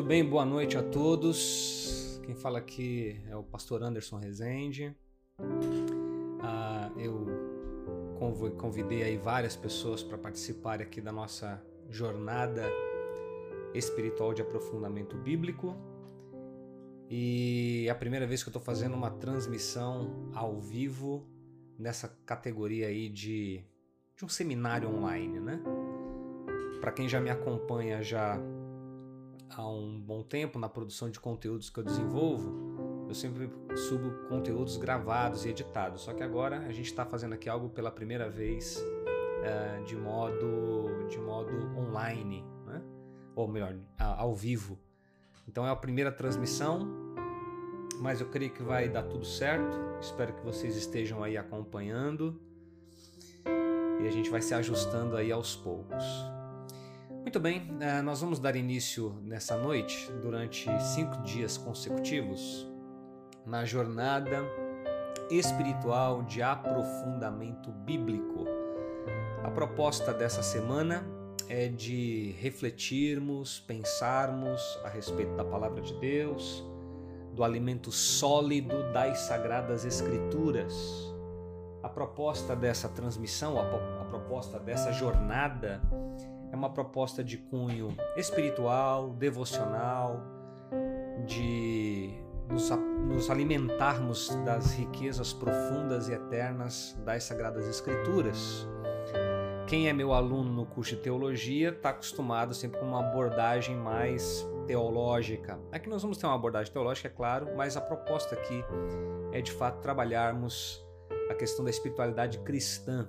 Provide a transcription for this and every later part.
Muito bem, boa noite a todos. Quem fala aqui é o pastor Anderson Rezende. Ah, eu convidei aí várias pessoas para participar aqui da nossa jornada espiritual de aprofundamento bíblico. E é a primeira vez que eu estou fazendo uma transmissão ao vivo nessa categoria aí de, de um seminário online, né? Para quem já me acompanha já há um bom tempo na produção de conteúdos que eu desenvolvo, eu sempre subo conteúdos gravados e editados. Só que agora a gente está fazendo aqui algo pela primeira vez uh, de modo de modo online, né? ou melhor, ao vivo. Então é a primeira transmissão, mas eu creio que vai dar tudo certo. Espero que vocês estejam aí acompanhando e a gente vai se ajustando aí aos poucos. Muito bem, eh, nós vamos dar início nessa noite, durante cinco dias consecutivos, na jornada espiritual de aprofundamento bíblico. A proposta dessa semana é de refletirmos, pensarmos a respeito da palavra de Deus, do alimento sólido das sagradas Escrituras. A proposta dessa transmissão, a, proposta dessa jornada é uma proposta de cunho espiritual, devocional, de nos, nos, alimentarmos das riquezas profundas e eternas das Sagradas Escrituras. Quem é meu aluno no curso de teologia está acostumado sempre com uma abordagem mais teológica. Aqui nós vamos ter uma abordagem teológica, é claro, mas a proposta aqui é de fato trabalharmos a questão da espiritualidade cristã,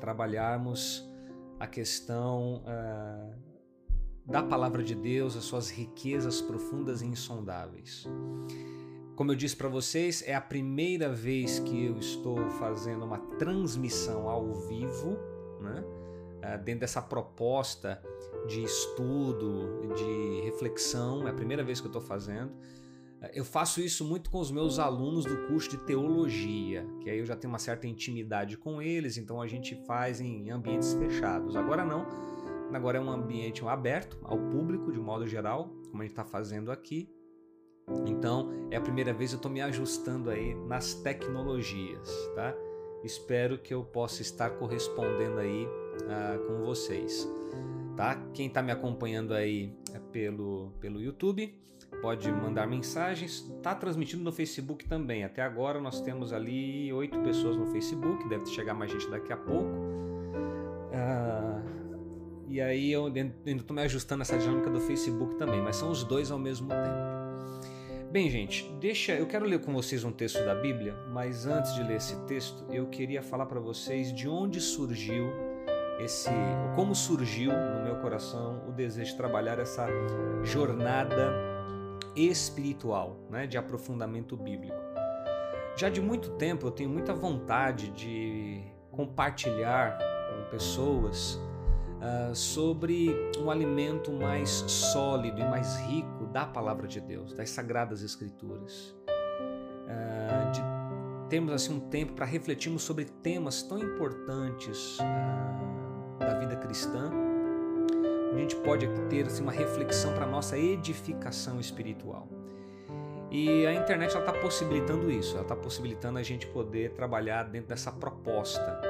trabalharmos a questão uh, da palavra de Deus, as suas riquezas profundas e insondáveis. Como eu disse para vocês, é a primeira vez que eu estou fazendo uma transmissão ao vivo, né? Uh, dentro dessa proposta de estudo, de reflexão, é a primeira vez que eu estou fazendo. Eu faço isso muito com os meus alunos do curso de teologia, que aí eu já tenho uma certa intimidade com eles, então a gente faz em ambientes fechados. Agora não, agora é um ambiente aberto ao público de modo geral, como a gente está fazendo aqui. Então é a primeira vez que eu estou me ajustando aí nas tecnologias, tá? Espero que eu possa estar correspondendo aí uh, com vocês, tá? Quem está me acompanhando aí é pelo, pelo YouTube pode mandar mensagens. Está transmitindo no Facebook também. Até agora nós temos ali oito pessoas no Facebook, deve chegar mais gente daqui a pouco. Ah, e aí eu ainda estou me ajustando essa dinâmica do Facebook também, mas são os dois ao mesmo tempo. Bem, gente, deixa. Eu quero ler com vocês um texto da Bíblia, mas antes de ler esse texto, eu queria falar para vocês de onde surgiu esse, como surgiu no meu coração o desejo de trabalhar essa jornada espiritual, né, de aprofundamento bíblico. Já de muito tempo eu tenho muita vontade de compartilhar com pessoas uh, sobre um alimento mais sólido e mais rico da palavra de Deus, das sagradas escrituras. Uh, de termos assim um tempo para refletirmos sobre temas tão importantes uh, da vida cristã a gente pode ter assim, uma reflexão para nossa edificação espiritual. E a internet está possibilitando isso, ela está possibilitando a gente poder trabalhar dentro dessa proposta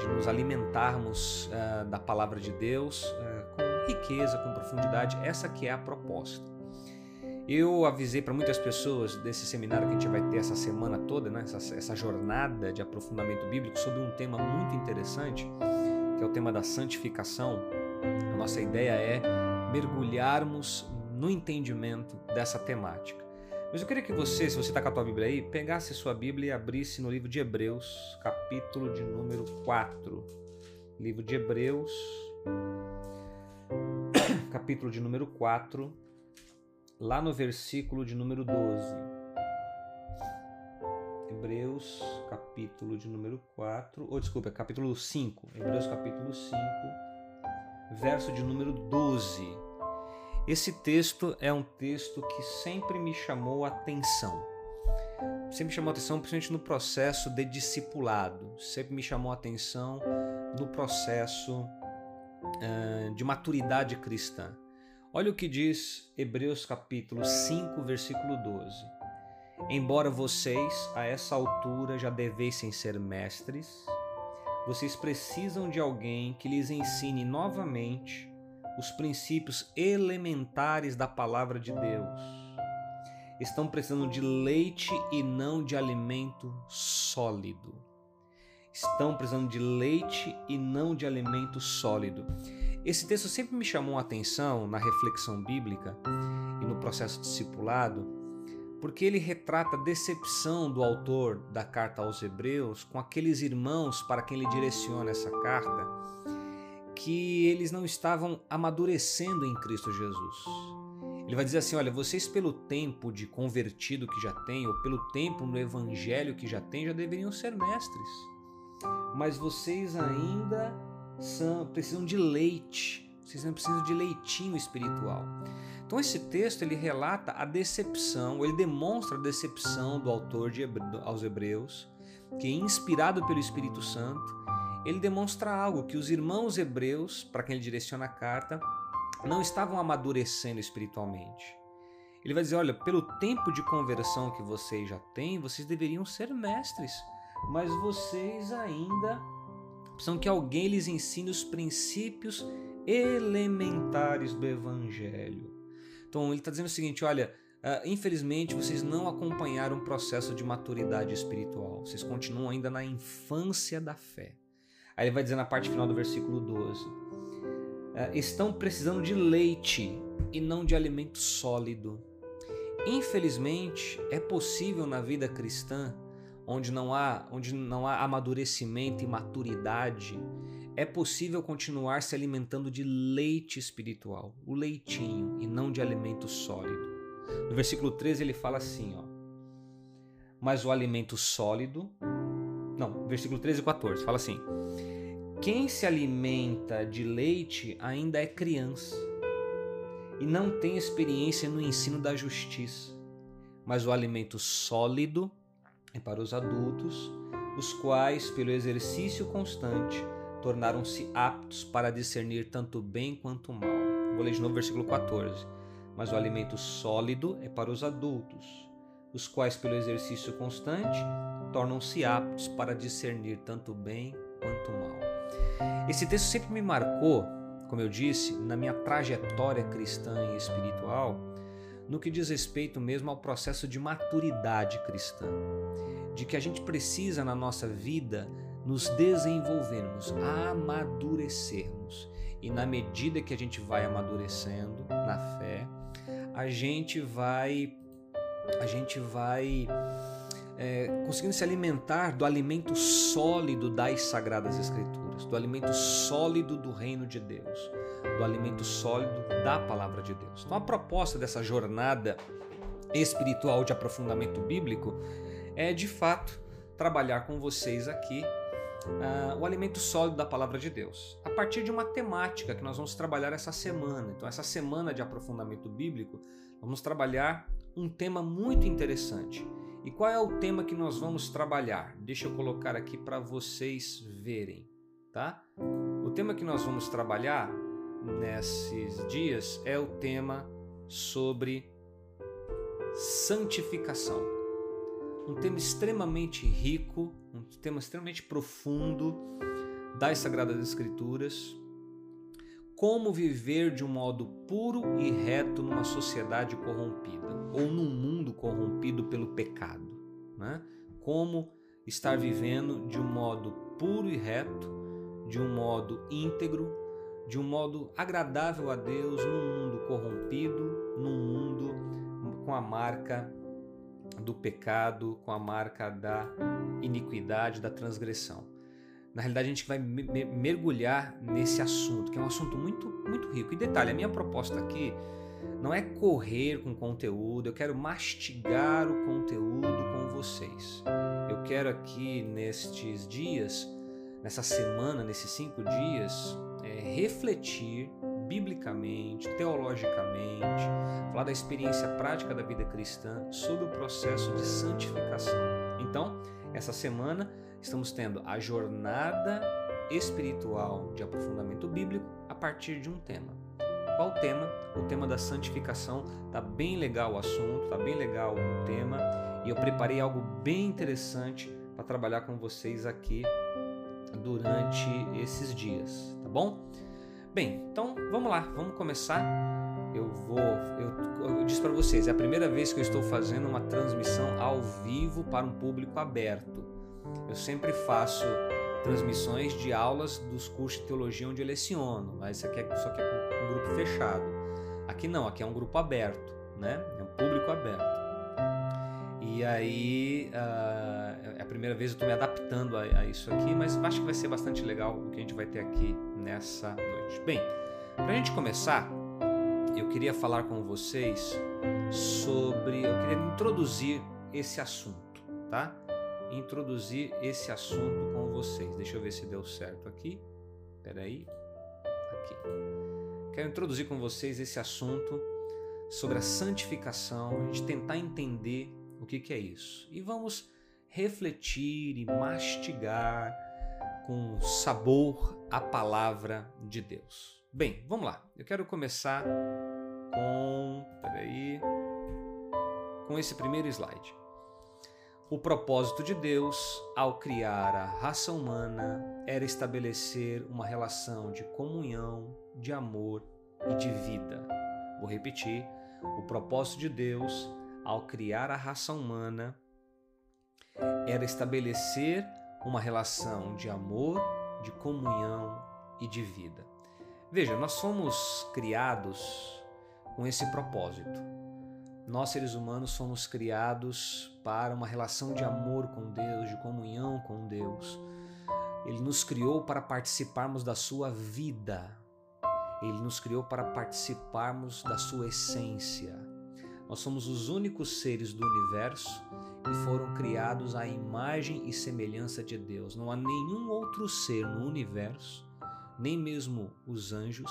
de nos alimentarmos uh, da palavra de Deus uh, com riqueza, com profundidade. Essa que é a proposta. Eu avisei para muitas pessoas desse seminário que a gente vai ter essa semana toda, né? essa, essa jornada de aprofundamento bíblico sobre um tema muito interessante, que é o tema da santificação a nossa ideia é mergulharmos no entendimento dessa temática. Mas eu queria que você, se você está com a tua Bíblia aí, pegasse sua Bíblia e abrisse no livro de Hebreus, capítulo de número 4. Livro de Hebreus, capítulo de número 4, lá no versículo de número 12. Hebreus, capítulo de número 4, ou desculpa, capítulo 5. Hebreus, capítulo 5 verso de número 12. Esse texto é um texto que sempre me chamou a atenção. Sempre me chamou a atenção, principalmente no processo de discipulado. Sempre me chamou a atenção no processo uh, de maturidade cristã. Olha o que diz Hebreus capítulo 5, versículo 12. Embora vocês a essa altura já devessem ser mestres, vocês precisam de alguém que lhes ensine novamente os princípios elementares da palavra de Deus. Estão precisando de leite e não de alimento sólido. Estão precisando de leite e não de alimento sólido. Esse texto sempre me chamou a atenção na reflexão bíblica e no processo discipulado, porque ele retrata a decepção do autor da carta aos Hebreus com aqueles irmãos para quem ele direciona essa carta, que eles não estavam amadurecendo em Cristo Jesus. Ele vai dizer assim: olha, vocês, pelo tempo de convertido que já têm, ou pelo tempo no evangelho que já têm, já deveriam ser mestres. Mas vocês ainda são, precisam de leite, vocês não precisam de leitinho espiritual. Então esse texto ele relata a decepção, ele demonstra a decepção do autor de aos Hebreus, que inspirado pelo Espírito Santo, ele demonstra algo que os irmãos hebreus, para quem ele direciona a carta, não estavam amadurecendo espiritualmente. Ele vai dizer: olha, pelo tempo de conversão que vocês já têm, vocês deveriam ser mestres, mas vocês ainda precisam que alguém lhes ensine os princípios elementares do Evangelho. Então ele está dizendo o seguinte: olha, uh, infelizmente vocês não acompanharam o processo de maturidade espiritual, vocês continuam ainda na infância da fé. Aí ele vai dizer na parte final do versículo 12: uh, ah, estão precisando de leite e não de alimento sólido. Infelizmente, é possível na vida cristã onde não há, onde não há amadurecimento e maturidade, é possível continuar se alimentando de leite espiritual, o leitinho, e não de alimento sólido. No versículo 13 ele fala assim, ó. Mas o alimento sólido, não, versículo 13 e 14, fala assim: Quem se alimenta de leite ainda é criança e não tem experiência no ensino da justiça, mas o alimento sólido e para os adultos, os quais, pelo exercício constante, tornaram-se aptos para discernir tanto bem quanto mal. Vou ler de novo o versículo 14. Mas o alimento sólido é para os adultos, os quais, pelo exercício constante, tornam-se aptos para discernir tanto bem quanto mal. Esse texto sempre me marcou, como eu disse, na minha trajetória cristã e espiritual, no que diz respeito mesmo ao processo de maturidade cristã, de que a gente precisa na nossa vida nos desenvolvermos, amadurecermos. E na medida que a gente vai amadurecendo na fé, a gente vai a gente vai é, conseguindo se alimentar do alimento sólido das Sagradas Escrituras, do alimento sólido do reino de Deus, do alimento sólido da palavra de Deus. Então, a proposta dessa jornada espiritual de aprofundamento bíblico é, de fato, trabalhar com vocês aqui uh, o alimento sólido da palavra de Deus, a partir de uma temática que nós vamos trabalhar essa semana. Então, essa semana de aprofundamento bíblico, vamos trabalhar um tema muito interessante e qual é o tema que nós vamos trabalhar? Deixa eu colocar aqui para vocês verem, tá? O tema que nós vamos trabalhar nesses dias é o tema sobre santificação. Um tema extremamente rico, um tema extremamente profundo das Sagradas Escrituras. Como viver de um modo puro e reto numa sociedade corrompida ou num mundo corrompido pelo pecado, né? Como estar vivendo de um modo puro e reto, de um modo íntegro, de um modo agradável a Deus num mundo corrompido, num mundo com a marca do pecado, com a marca da iniquidade, da transgressão. Na realidade, a gente vai mergulhar nesse assunto, que é um assunto muito, muito rico. E detalhe, a minha proposta aqui não é correr com conteúdo, eu quero mastigar o conteúdo com vocês. Eu quero aqui nestes dias, nessa semana, nesses cinco dias, é, refletir biblicamente, teologicamente, falar da experiência prática da vida cristã sobre o processo de santificação. Então, essa semana estamos tendo a jornada espiritual de aprofundamento bíblico a partir de um tema Qual tema? O tema da santificação. Tá bem legal o assunto, tá bem legal o tema e eu preparei algo bem interessante para trabalhar com vocês aqui durante esses dias, tá bom? Bem, então vamos lá, vamos começar. Eu vou, eu, eu disse para vocês, é a primeira vez que eu estou fazendo uma transmissão ao vivo para um público aberto. Eu sempre faço transmissões de aulas dos cursos de teologia onde eu leciono, mas aqui é, só que é um grupo fechado. Aqui não, aqui é um grupo aberto, né? É um público aberto. E aí uh, a primeira vez eu estou me adaptando a, a, isso aqui, mas acho que vai ser bastante legal o que a gente vai ter aqui nessa noite. Bem, para a gente começar, eu queria falar com vocês sobre, eu queria introduzir esse assunto, tá? Introduzir esse assunto com vocês. Deixa eu ver se deu certo aqui. Espera aí. Aqui. Quero introduzir com vocês esse assunto sobre a santificação, a gente tentar entender o que, que é isso. E vamos refletir e mastigar com sabor a palavra de Deus. Bem, vamos lá. Eu quero começar com. Peraí. Com esse primeiro slide. O propósito de Deus ao criar a raça humana era estabelecer uma relação de comunhão, de amor e de vida. Vou repetir. O propósito de Deus ao criar a raça humana, era estabelecer uma relação de amor, de comunhão e de vida. Veja, nós somos criados com esse propósito. Nós, seres humanos, somos criados para uma relação de amor com Deus, de comunhão com Deus. Ele nos criou para participarmos da sua vida. Ele nos criou para participarmos da sua essência. Nós somos os únicos seres do universo que foram criados à imagem e semelhança de Deus. Não há nenhum outro ser no universo, nem mesmo os anjos,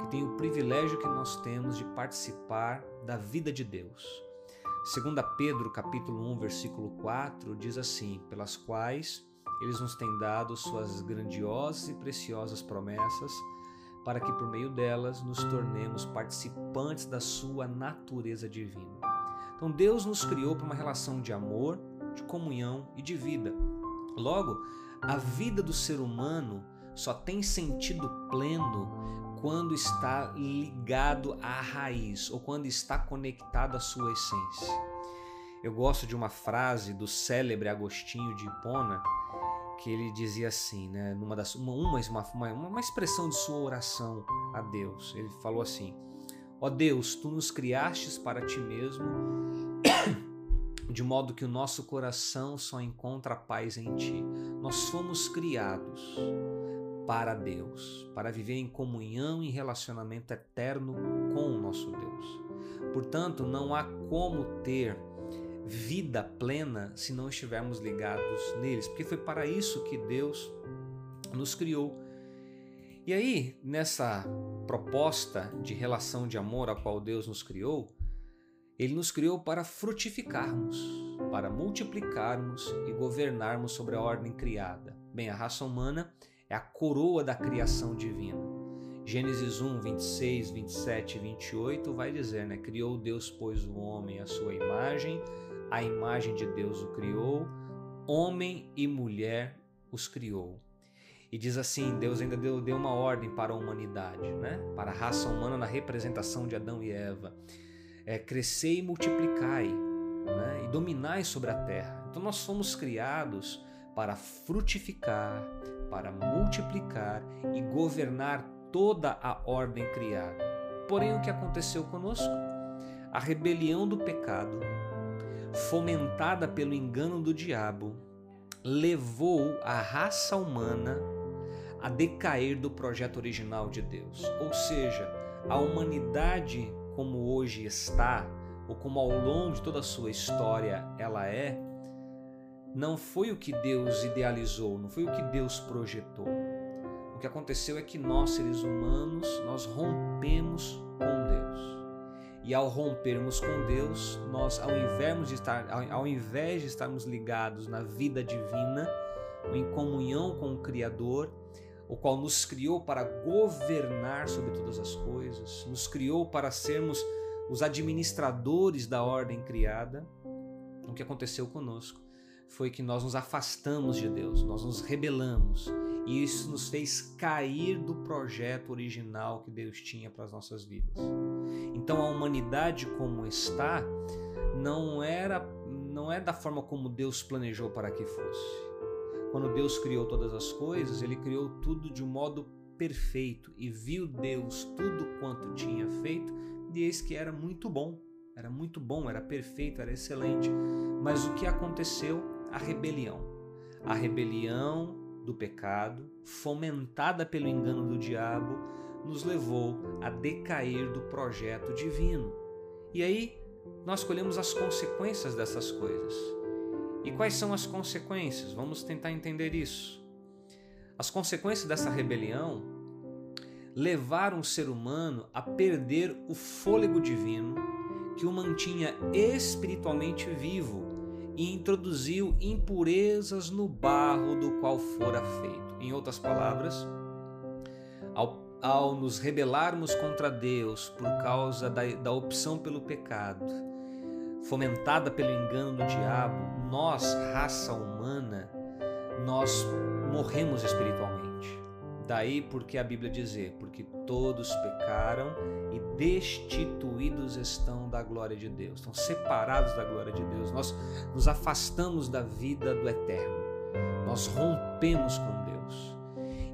que tem o privilégio que nós temos de participar da vida de Deus. Segundo Pedro, capítulo 1, versículo 4, diz assim: "Pelas quais eles nos têm dado suas grandiosas e preciosas promessas, para que por meio delas nos tornemos participantes da sua natureza divina. Então Deus nos criou para uma relação de amor, de comunhão e de vida. Logo, a vida do ser humano só tem sentido pleno quando está ligado à raiz ou quando está conectado à sua essência. Eu gosto de uma frase do célebre Agostinho de Hipona que ele dizia assim, né, numa das uma, uma, uma, uma expressão de sua oração a Deus. Ele falou assim: Ó Deus, tu nos criastes para ti mesmo, de modo que o nosso coração só encontra paz em ti. Nós fomos criados para Deus, para viver em comunhão e relacionamento eterno com o nosso Deus. Portanto, não há como ter vida plena se não estivermos ligados neles, porque foi para isso que Deus nos criou. E aí, nessa proposta de relação de amor a qual Deus nos criou, ele nos criou para frutificarmos, para multiplicarmos e governarmos sobre a ordem criada. Bem, a raça humana é a coroa da criação divina. Gênesis 1, 26, 27 e 28 vai dizer, né? Criou Deus, pois, o homem à sua imagem, a imagem de Deus o criou, homem e mulher os criou. E diz assim: Deus ainda deu, deu uma ordem para a humanidade, né? para a raça humana na representação de Adão e Eva: é, crescei e multiplicai, né? e dominai sobre a terra. Então nós fomos criados para frutificar, para multiplicar e governar toda a ordem criada. Porém, o que aconteceu conosco? A rebelião do pecado fomentada pelo engano do diabo, levou a raça humana a decair do projeto original de Deus. Ou seja, a humanidade como hoje está, ou como ao longo de toda a sua história ela é, não foi o que Deus idealizou, não foi o que Deus projetou. O que aconteceu é que nós, seres humanos, nós rompemos com Deus. E ao rompermos com Deus, nós, ao invés de, estar, ao invés de estarmos ligados na vida divina, em comunhão com o Criador, o qual nos criou para governar sobre todas as coisas, nos criou para sermos os administradores da ordem criada, o que aconteceu conosco foi que nós nos afastamos de Deus, nós nos rebelamos e isso nos fez cair do projeto original que Deus tinha para as nossas vidas. Então a humanidade como está não era não é da forma como Deus planejou para que fosse. Quando Deus criou todas as coisas, ele criou tudo de um modo perfeito e viu Deus tudo quanto tinha feito, e eis que era muito bom. Era muito bom, era perfeito, era excelente. Mas o que aconteceu? A rebelião. A rebelião do pecado, fomentada pelo engano do diabo, nos levou a decair do projeto divino. E aí nós colhemos as consequências dessas coisas. E quais são as consequências? Vamos tentar entender isso. As consequências dessa rebelião levaram o ser humano a perder o fôlego divino que o mantinha espiritualmente vivo e introduziu impurezas no barro do qual fora feito. Em outras palavras, ao, ao nos rebelarmos contra Deus por causa da, da opção pelo pecado, fomentada pelo engano do diabo, nós, raça humana, nós morremos espiritualmente. Daí porque a Bíblia dizer, porque todos pecaram e destituídos estão da glória de Deus, estão separados da glória de Deus. Nós nos afastamos da vida do eterno. Nós rompemos com Deus.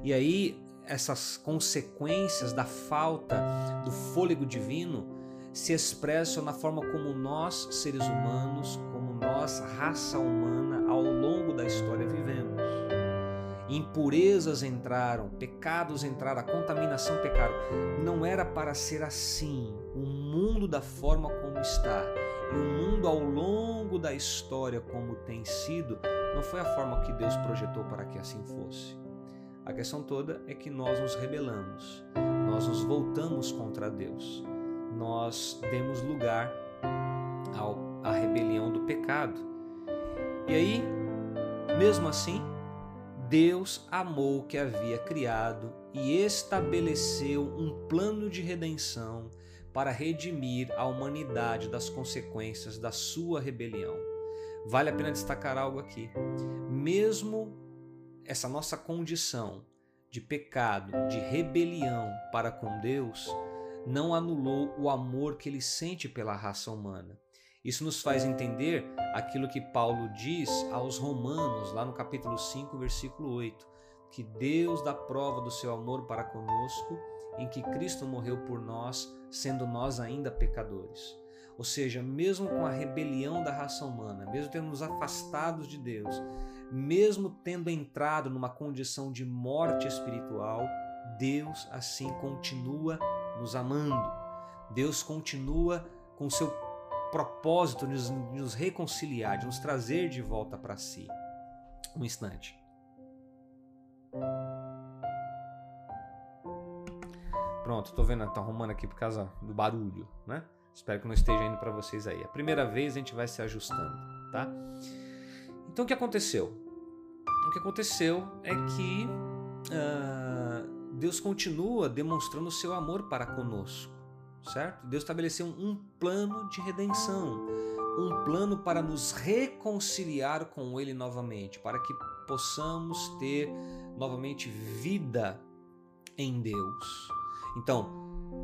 E aí essas consequências da falta do fôlego divino se expressam na forma como nós, seres humanos, como nós, raça humana, ao longo da história vivemos. Impurezas entraram, pecados entraram, a contaminação pecaram. Não era para ser assim. O mundo da forma como está e o mundo ao longo da história como tem sido, não foi a forma que Deus projetou para que assim fosse. A questão toda é que nós nos rebelamos, nós nos voltamos contra Deus nós demos lugar ao, à rebelião do pecado. E aí, mesmo assim, Deus amou o que havia criado e estabeleceu um plano de redenção para redimir a humanidade das consequências da sua rebelião. Vale a pena destacar algo aqui. Mesmo essa nossa condição de pecado, de rebelião para com Deus, não anulou o amor que ele sente pela raça humana. Isso nos faz entender aquilo que Paulo diz aos Romanos, lá no capítulo 5, versículo 8, que Deus dá prova do seu amor para conosco, em que Cristo morreu por nós, sendo nós ainda pecadores. Ou seja, mesmo com a rebelião da raça humana, mesmo tendo nos afastados de Deus, mesmo tendo entrado numa condição de morte espiritual, Deus assim continua nos amando. Deus continua com seu propósito de nos, reconciliar, de nos trazer de volta para si. Um instante. Pronto, tô vendo, tá arrumando aqui por causa do barulho, né? Espero que não esteja indo para vocês aí. A primeira vez a gente vai se ajustando, tá? Então o que aconteceu? O que aconteceu é que uh, Deus continua demonstrando o seu amor para conosco, certo? Deus estabeleceu um plano de redenção, um plano para nos reconciliar com Ele novamente, para que possamos ter novamente vida em Deus. Então,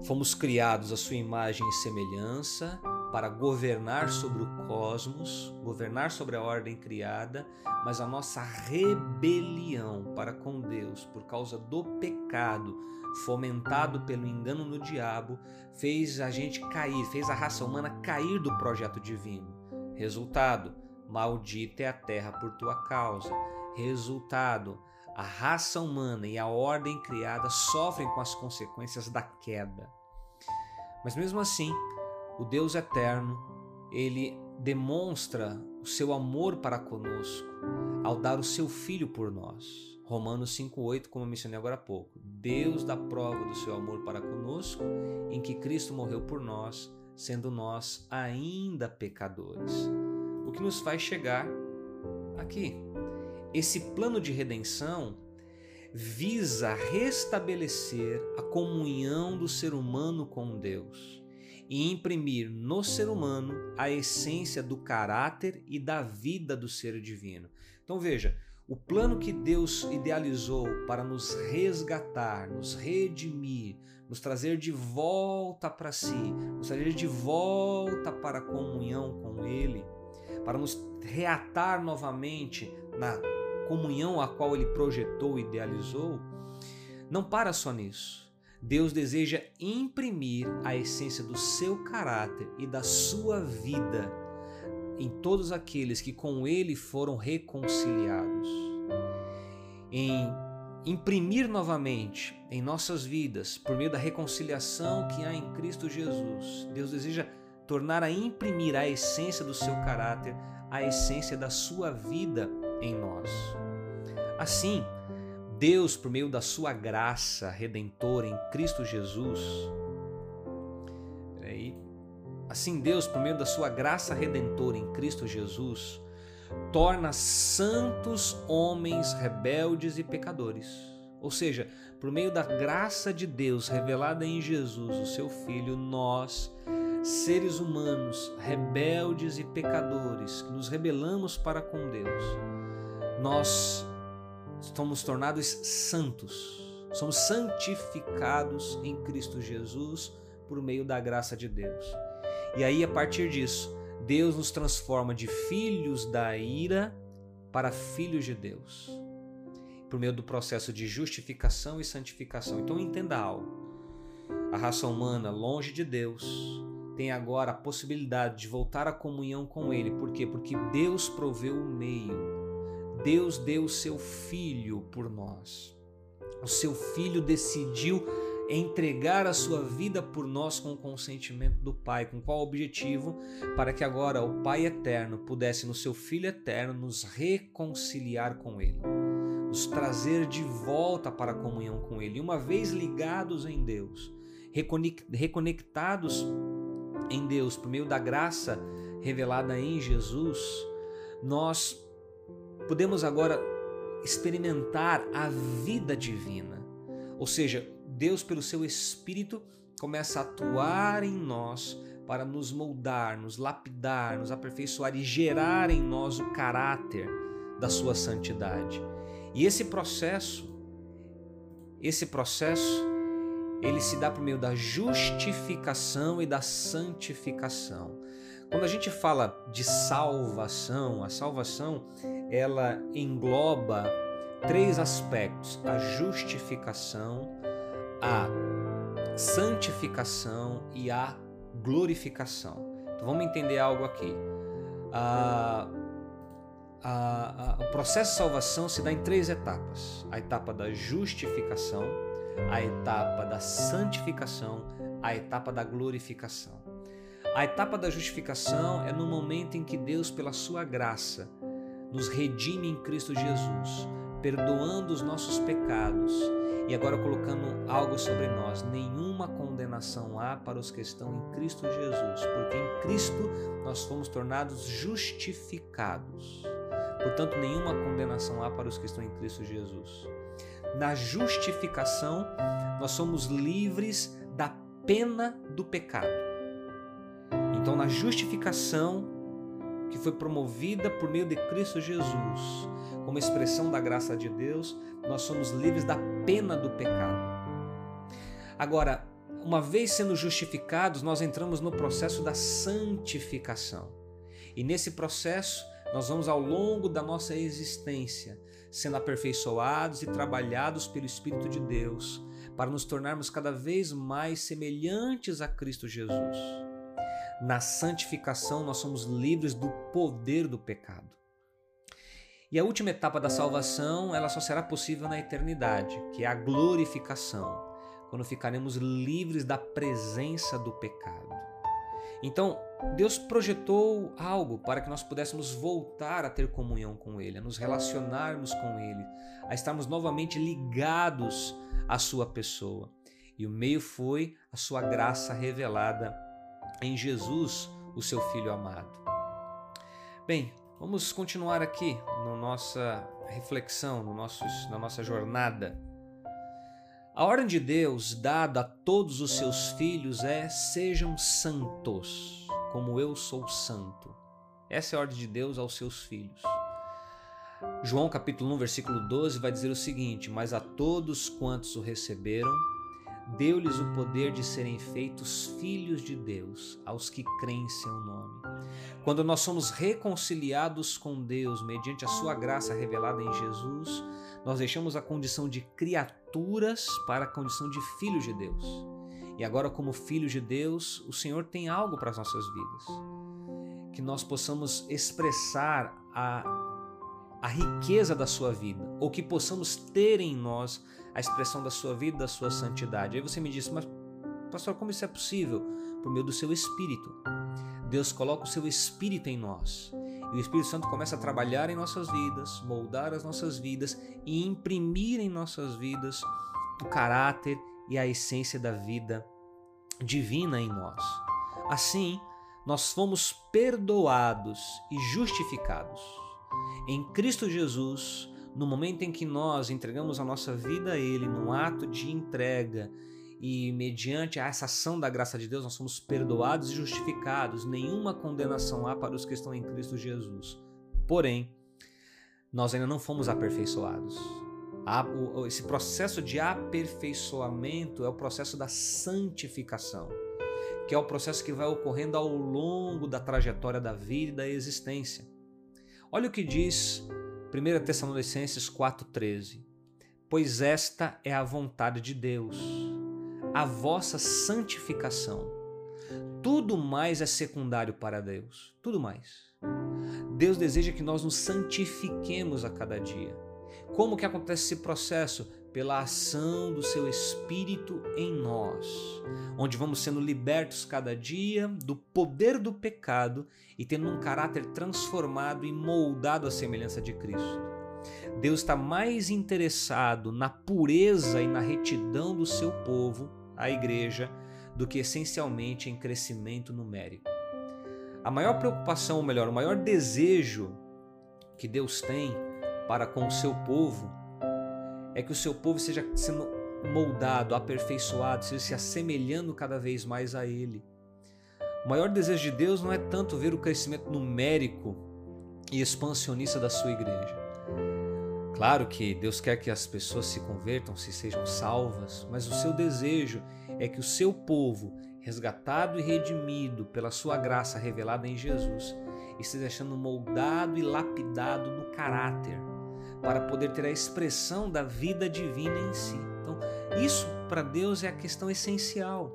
fomos criados à sua imagem e semelhança para governar sobre o cosmos, governar sobre a ordem criada, mas a nossa rebelião para com Deus por causa do pecado fomentado pelo engano do diabo fez a gente cair, fez a raça humana cair do projeto divino. Resultado: maldita é a terra por tua causa. Resultado: a raça humana e a ordem criada sofrem com as consequências da queda. Mas mesmo assim, o Deus eterno, ele demonstra o seu amor para conosco ao dar o seu filho por nós. Romanos 5:8, como eu mencionei agora há pouco. Deus dá prova do seu amor para conosco em que Cristo morreu por nós, sendo nós ainda pecadores. O que nos faz chegar aqui. Esse plano de redenção visa restabelecer a comunhão do ser humano com Deus e imprimir no ser humano a essência do caráter e da vida do ser divino. Então veja, o plano que Deus idealizou para nos resgatar, nos redimir, nos trazer de volta para si, nos trazer de volta para a comunhão com Ele, para nos reatar novamente na comunhão a qual Ele projetou e idealizou, não para só nisso. Deus deseja imprimir a essência do seu caráter e da sua vida em todos aqueles que com Ele foram reconciliados. Em imprimir novamente em nossas vidas, por meio da reconciliação que há em Cristo Jesus, Deus deseja tornar a imprimir a essência do seu caráter, a essência da sua vida em nós. Assim, Deus, por meio da sua graça redentora em Cristo Jesus, peraí, assim Deus, por meio da sua graça redentora em Cristo Jesus, torna santos homens rebeldes e pecadores. Ou seja, por meio da graça de Deus revelada em Jesus, o seu Filho, nós, seres humanos rebeldes e pecadores, que nos rebelamos para com Deus, nós somos tornados santos, somos santificados em Cristo Jesus por meio da graça de Deus. E aí, a partir disso, Deus nos transforma de filhos da ira para filhos de Deus, por meio do processo de justificação e santificação. Então, entenda algo: a raça humana, longe de Deus, tem agora a possibilidade de voltar à comunhão com Ele. Por quê? Porque Deus proveu o meio Deus deu o seu filho por nós. O seu filho decidiu entregar a sua vida por nós com o consentimento do Pai. Com qual objetivo? Para que agora o Pai eterno pudesse, no seu Filho eterno, nos reconciliar com Ele, nos trazer de volta para a comunhão com Ele. E uma vez ligados em Deus, reconectados em Deus por meio da graça revelada em Jesus, nós podemos agora experimentar a vida divina. Ou seja, Deus, pelo seu Espírito, começa a atuar em nós para nos moldar, nos lapidar, nos aperfeiçoar e gerar em nós o caráter da sua santidade. E esse processo, esse processo, ele se dá por meio da justificação e da santificação. Quando a gente fala de salvação, a salvação ela engloba três aspectos: a justificação, a santificação e a glorificação. Então vamos entender algo aqui. A, a, a, o processo de salvação se dá em três etapas: a etapa da justificação, a etapa da santificação, a etapa da glorificação. A etapa da justificação é no momento em que Deus, pela sua graça, nos redime em Cristo Jesus, perdoando os nossos pecados e agora colocando algo sobre nós: nenhuma condenação há para os que estão em Cristo Jesus, porque em Cristo nós fomos tornados justificados. Portanto, nenhuma condenação há para os que estão em Cristo Jesus. Na justificação, nós somos livres da pena do pecado. Então, na justificação, que foi promovida por meio de Cristo Jesus, como expressão da graça de Deus, nós somos livres da pena do pecado. Agora, uma vez sendo justificados, nós entramos no processo da santificação. E nesse processo, nós vamos ao longo da nossa existência sendo aperfeiçoados e trabalhados pelo Espírito de Deus para nos tornarmos cada vez mais semelhantes a Cristo Jesus. Na santificação, nós somos livres do poder do pecado. E a última etapa da salvação, ela só será possível na eternidade, que é a glorificação, quando ficaremos livres da presença do pecado. Então, Deus projetou algo para que nós pudéssemos voltar a ter comunhão com Ele, a nos relacionarmos com Ele, a estarmos novamente ligados à Sua pessoa. E o meio foi a Sua graça revelada em Jesus, o seu Filho amado. Bem, Vamos continuar aqui na nossa reflexão, no nosso, na nossa jornada. A ordem de Deus dada a todos os seus filhos é: sejam santos, como eu sou santo. Essa é a ordem de Deus aos seus filhos. João capítulo 1, versículo 12 vai dizer o seguinte: Mas a todos quantos o receberam, deu-lhes o poder de serem feitos filhos de Deus, aos que creem em seu nome. Quando nós somos reconciliados com Deus mediante a sua graça revelada em Jesus, nós deixamos a condição de criaturas para a condição de filhos de Deus. E agora, como filhos de Deus, o Senhor tem algo para as nossas vidas. Que nós possamos expressar a, a riqueza da sua vida, ou que possamos ter em nós a expressão da sua vida, da sua santidade. Aí você me disse, mas pastor, como isso é possível? Por meio do seu espírito. Deus coloca o seu espírito em nós. E o Espírito Santo começa a trabalhar em nossas vidas, moldar as nossas vidas e imprimir em nossas vidas o caráter e a essência da vida divina em nós. Assim, nós fomos perdoados e justificados. Em Cristo Jesus, no momento em que nós entregamos a nossa vida a Ele, num ato de entrega, e mediante essa ação da graça de Deus, nós somos perdoados e justificados. Nenhuma condenação há para os que estão em Cristo Jesus. Porém, nós ainda não fomos aperfeiçoados. Esse processo de aperfeiçoamento é o processo da santificação, que é o processo que vai ocorrendo ao longo da trajetória da vida e da existência. Olha o que diz 1 Tessalonicenses 4,13: Pois esta é a vontade de Deus, a vossa santificação. Tudo mais é secundário para Deus, tudo mais. Deus deseja que nós nos santifiquemos a cada dia. Como que acontece esse processo? Pela ação do seu Espírito em nós, onde vamos sendo libertos cada dia do poder do pecado e tendo um caráter transformado e moldado à semelhança de Cristo. Deus está mais interessado na pureza e na retidão do seu povo, a igreja, do que essencialmente em crescimento numérico. A maior preocupação, ou melhor, o maior desejo que Deus tem para com o seu povo é que o seu povo seja sendo moldado, aperfeiçoado, seja se assemelhando cada vez mais a Ele. O maior desejo de Deus não é tanto ver o crescimento numérico e expansionista da sua igreja. Claro que Deus quer que as pessoas se convertam, se sejam salvas, mas o seu desejo é que o seu povo, resgatado e redimido pela sua graça revelada em Jesus, esteja sendo moldado e lapidado no caráter, para poder ter a expressão da vida divina em si. Então, isso para Deus é a questão essencial.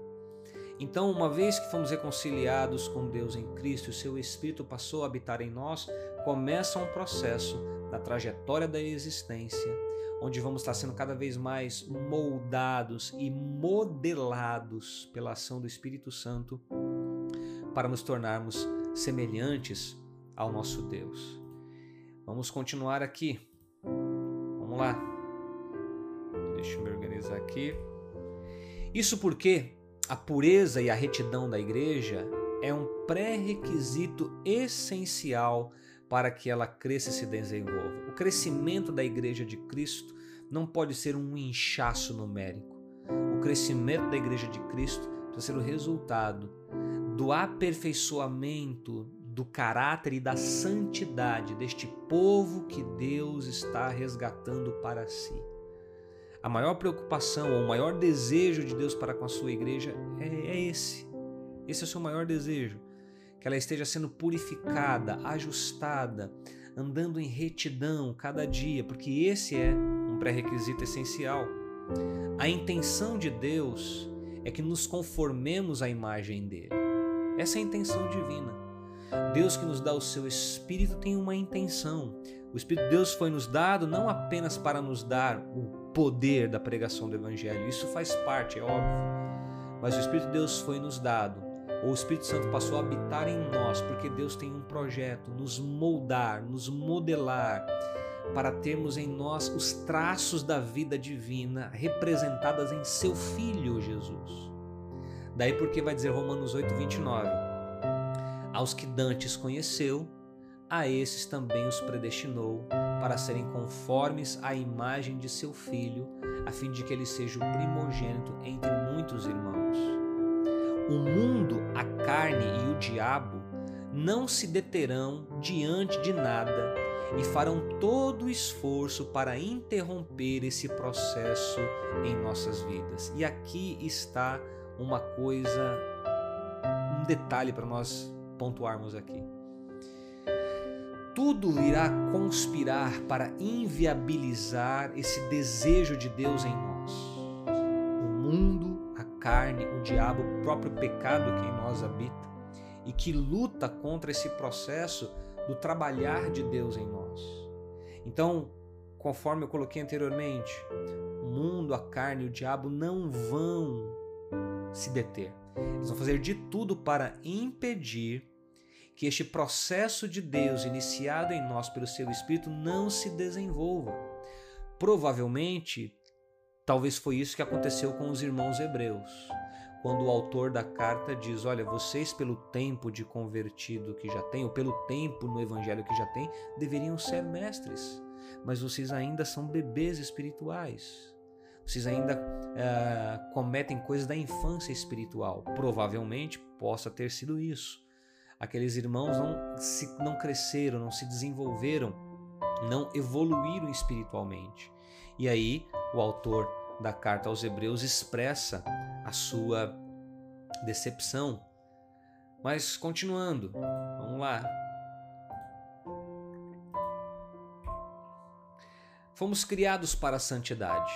Então, uma vez que fomos reconciliados com Deus em Cristo e seu Espírito passou a habitar em nós, começa um processo da trajetória da existência, onde vamos estar sendo cada vez mais moldados e modelados pela ação do Espírito Santo para nos tornarmos semelhantes ao nosso Deus. Vamos continuar aqui Vamos lá. Deixa eu me organizar aqui. Isso porque a pureza e a retidão da igreja é um pré-requisito essencial para que ela cresça e se desenvolva. O crescimento da igreja de Cristo não pode ser um inchaço numérico. O crescimento da igreja de Cristo precisa ser o resultado do aperfeiçoamento do caráter e da santidade deste povo que Deus está resgatando para si. A maior preocupação ou o maior desejo de Deus para com a sua igreja é, é esse. Esse é o seu maior desejo. Que ela esteja sendo purificada, ajustada, andando em retidão cada dia, porque esse é um pré-requisito essencial. A intenção de Deus é que nos conformemos à imagem dele. Essa é a intenção divina. Deus que nos dá o seu Espírito tem uma intenção. O Espírito de Deus foi nos dado não apenas para nos dar o poder da pregação do Evangelho, isso faz parte, é óbvio. Mas o Espírito de Deus foi nos dado, ou o Espírito Santo passou a habitar em nós, porque Deus tem um projeto, nos moldar, nos modelar, para termos em nós os traços da vida divina representadas em seu Filho Jesus. Daí porque vai dizer Romanos 8, 29 aos que dantes conheceu, a esses também os predestinou para serem conformes à imagem de seu filho, a fim de que ele seja o primogênito entre muitos irmãos. O mundo, a carne e o diabo não se deterão diante de nada e farão todo o esforço para interromper esse processo em nossas vidas. E aqui está uma coisa, um detalhe para nós pontuarmos aqui. Tudo irá conspirar para inviabilizar esse desejo de Deus em nós. O mundo, a carne, o diabo, o próprio pecado que em nós habita e que luta contra esse processo do trabalhar de Deus em nós. Então, conforme eu coloquei anteriormente, o mundo, a carne e o diabo não vão se deter. Eles vão fazer de tudo para impedir que este processo de Deus iniciado em nós pelo seu Espírito não se desenvolva. Provavelmente, talvez foi isso que aconteceu com os irmãos hebreus quando o autor da carta diz: Olha, vocês, pelo tempo de convertido que já têm, ou pelo tempo no evangelho que já têm, deveriam ser mestres, mas vocês ainda são bebês espirituais. Vocês ainda uh, cometem coisas da infância espiritual. Provavelmente possa ter sido isso. Aqueles irmãos não, se, não cresceram, não se desenvolveram, não evoluíram espiritualmente. E aí, o autor da carta aos Hebreus expressa a sua decepção. Mas continuando, vamos lá. Fomos criados para a santidade.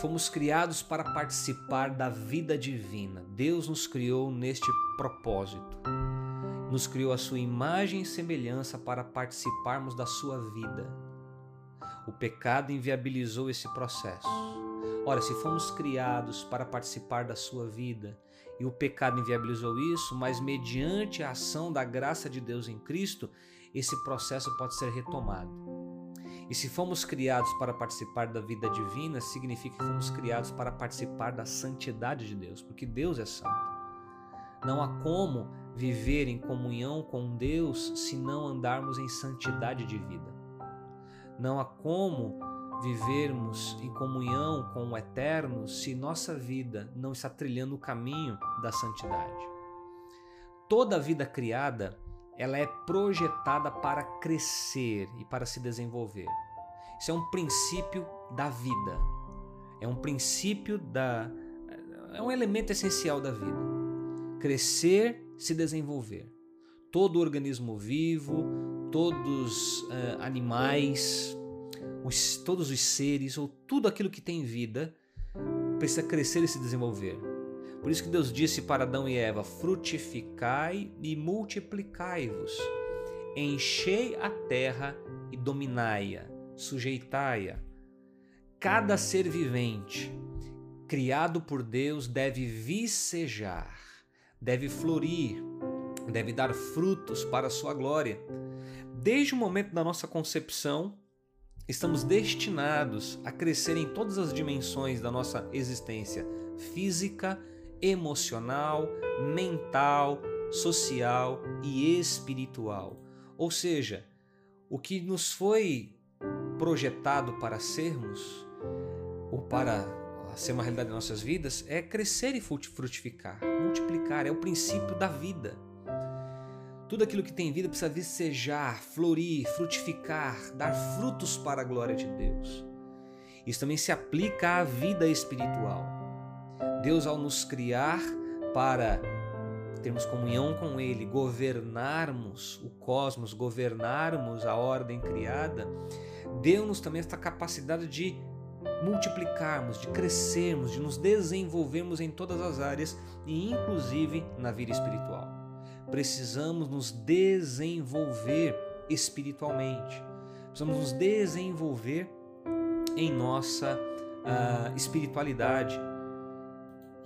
Fomos criados para participar da vida divina. Deus nos criou neste propósito. Nos criou a sua imagem e semelhança para participarmos da sua vida. O pecado inviabilizou esse processo. Ora, se fomos criados para participar da sua vida e o pecado inviabilizou isso, mas mediante a ação da graça de Deus em Cristo, esse processo pode ser retomado. E se fomos criados para participar da vida divina, significa que fomos criados para participar da santidade de Deus, porque Deus é santo. Não há como viver em comunhão com Deus se não andarmos em santidade de vida. Não há como vivermos em comunhão com o Eterno se nossa vida não está trilhando o caminho da santidade. Toda vida criada, ela é projetada para crescer e para se desenvolver. Isso é um princípio da vida. É um princípio da é um elemento essencial da vida. Crescer, se desenvolver. Todo organismo vivo, todos uh, animais, os, todos os seres ou tudo aquilo que tem vida precisa crescer e se desenvolver. Por isso que Deus disse para Adão e Eva: frutificai e multiplicai-vos, enchei a terra e dominai-a, sujeitai-a. Cada ser vivente criado por Deus deve vicejar, deve florir, deve dar frutos para a sua glória. Desde o momento da nossa concepção, estamos destinados a crescer em todas as dimensões da nossa existência física, emocional, mental, social e espiritual. Ou seja, o que nos foi projetado para sermos, ou para ser uma realidade em nossas vidas, é crescer e frutificar, multiplicar, é o princípio da vida. Tudo aquilo que tem vida precisa vicejar, florir, frutificar, dar frutos para a glória de Deus. Isso também se aplica à vida espiritual. Deus, ao nos criar para termos comunhão com Ele, governarmos o cosmos, governarmos a ordem criada, deu-nos também esta capacidade de multiplicarmos, de crescermos, de nos desenvolvermos em todas as áreas e inclusive na vida espiritual precisamos nos desenvolver espiritualmente, precisamos nos desenvolver em nossa uh, espiritualidade.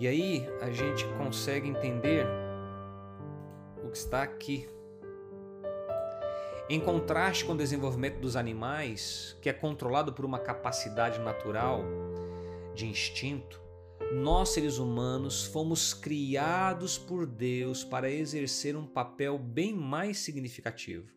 E aí a gente consegue entender o que está aqui. Em contraste com o desenvolvimento dos animais, que é controlado por uma capacidade natural de instinto, nós, seres humanos, fomos criados por Deus para exercer um papel bem mais significativo.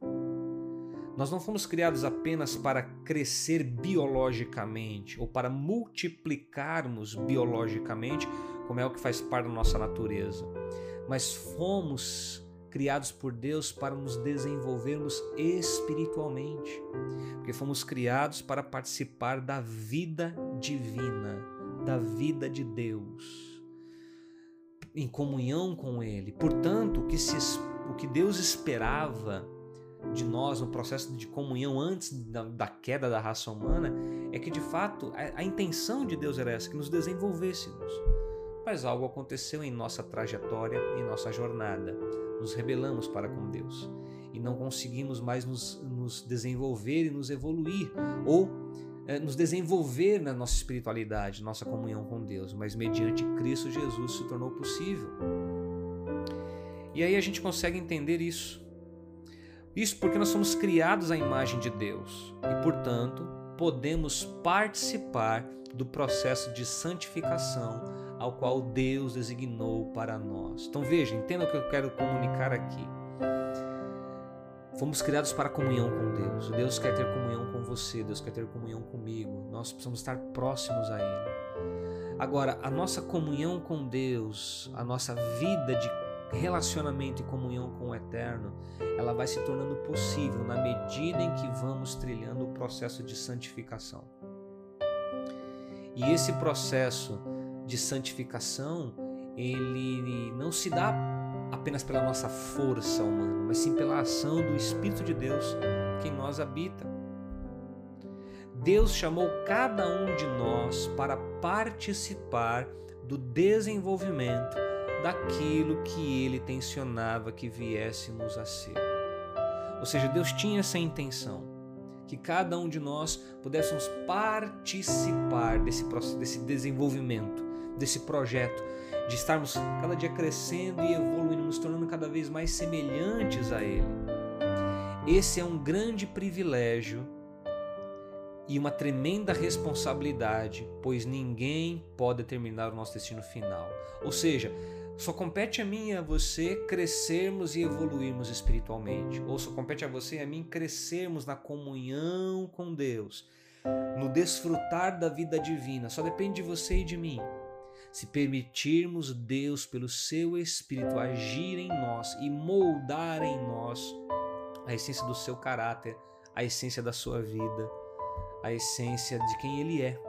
Nós não fomos criados apenas para crescer biologicamente ou para multiplicarmos biologicamente, como é o que faz parte da nossa natureza, mas fomos criados por Deus para nos desenvolvermos espiritualmente, porque fomos criados para participar da vida divina, da vida de Deus, em comunhão com Ele. Portanto, o que, se, o que Deus esperava de nós no processo de comunhão antes da, da, queda da raça humana é que de fato a, a intenção de Deus era essa, que nos desenvolvêssemos. Mas algo aconteceu em nossa trajetória, em nossa jornada. Nos rebelamos para com Deus e não conseguimos mais nos, nos desenvolver e nos evoluir, ou é, nos desenvolver na nossa espiritualidade, nossa comunhão com Deus, mas mediante Cristo Jesus se tornou possível. E aí a gente consegue entender isso. Isso porque nós somos criados à imagem de Deus e, portanto, podemos participar do processo de santificação ao qual Deus designou para nós. Então veja, entenda o que eu quero comunicar aqui. Fomos criados para comunhão com Deus. Deus quer ter comunhão com você, Deus quer ter comunhão comigo. Nós precisamos estar próximos a Ele. Agora, a nossa comunhão com Deus, a nossa vida de relacionamento e comunhão com o Eterno, ela vai se tornando possível na medida em que vamos trilhando o processo de santificação. E esse processo de santificação, ele não se dá apenas pela nossa força humana, mas sim pela ação do Espírito de Deus que em nós habita. Deus chamou cada um de nós para participar do desenvolvimento daquilo que ele tensionava que viéssemos a ser. Ou seja, Deus tinha essa intenção, que cada um de nós pudéssemos participar desse, desse desenvolvimento, desse projeto, de estarmos cada dia crescendo e evoluindo, nos tornando cada vez mais semelhantes a Ele. Esse é um grande privilégio e uma tremenda responsabilidade, pois ninguém pode determinar o nosso destino final. Ou seja, só compete a mim e a você crescermos e evoluirmos espiritualmente. Ou só compete a você e a mim crescermos na comunhão com Deus, no desfrutar da vida divina. Só depende de você e de mim. Se permitirmos Deus, pelo seu Espírito, agir em nós e moldar em nós a essência do seu caráter, a essência da sua vida, a essência de quem Ele é,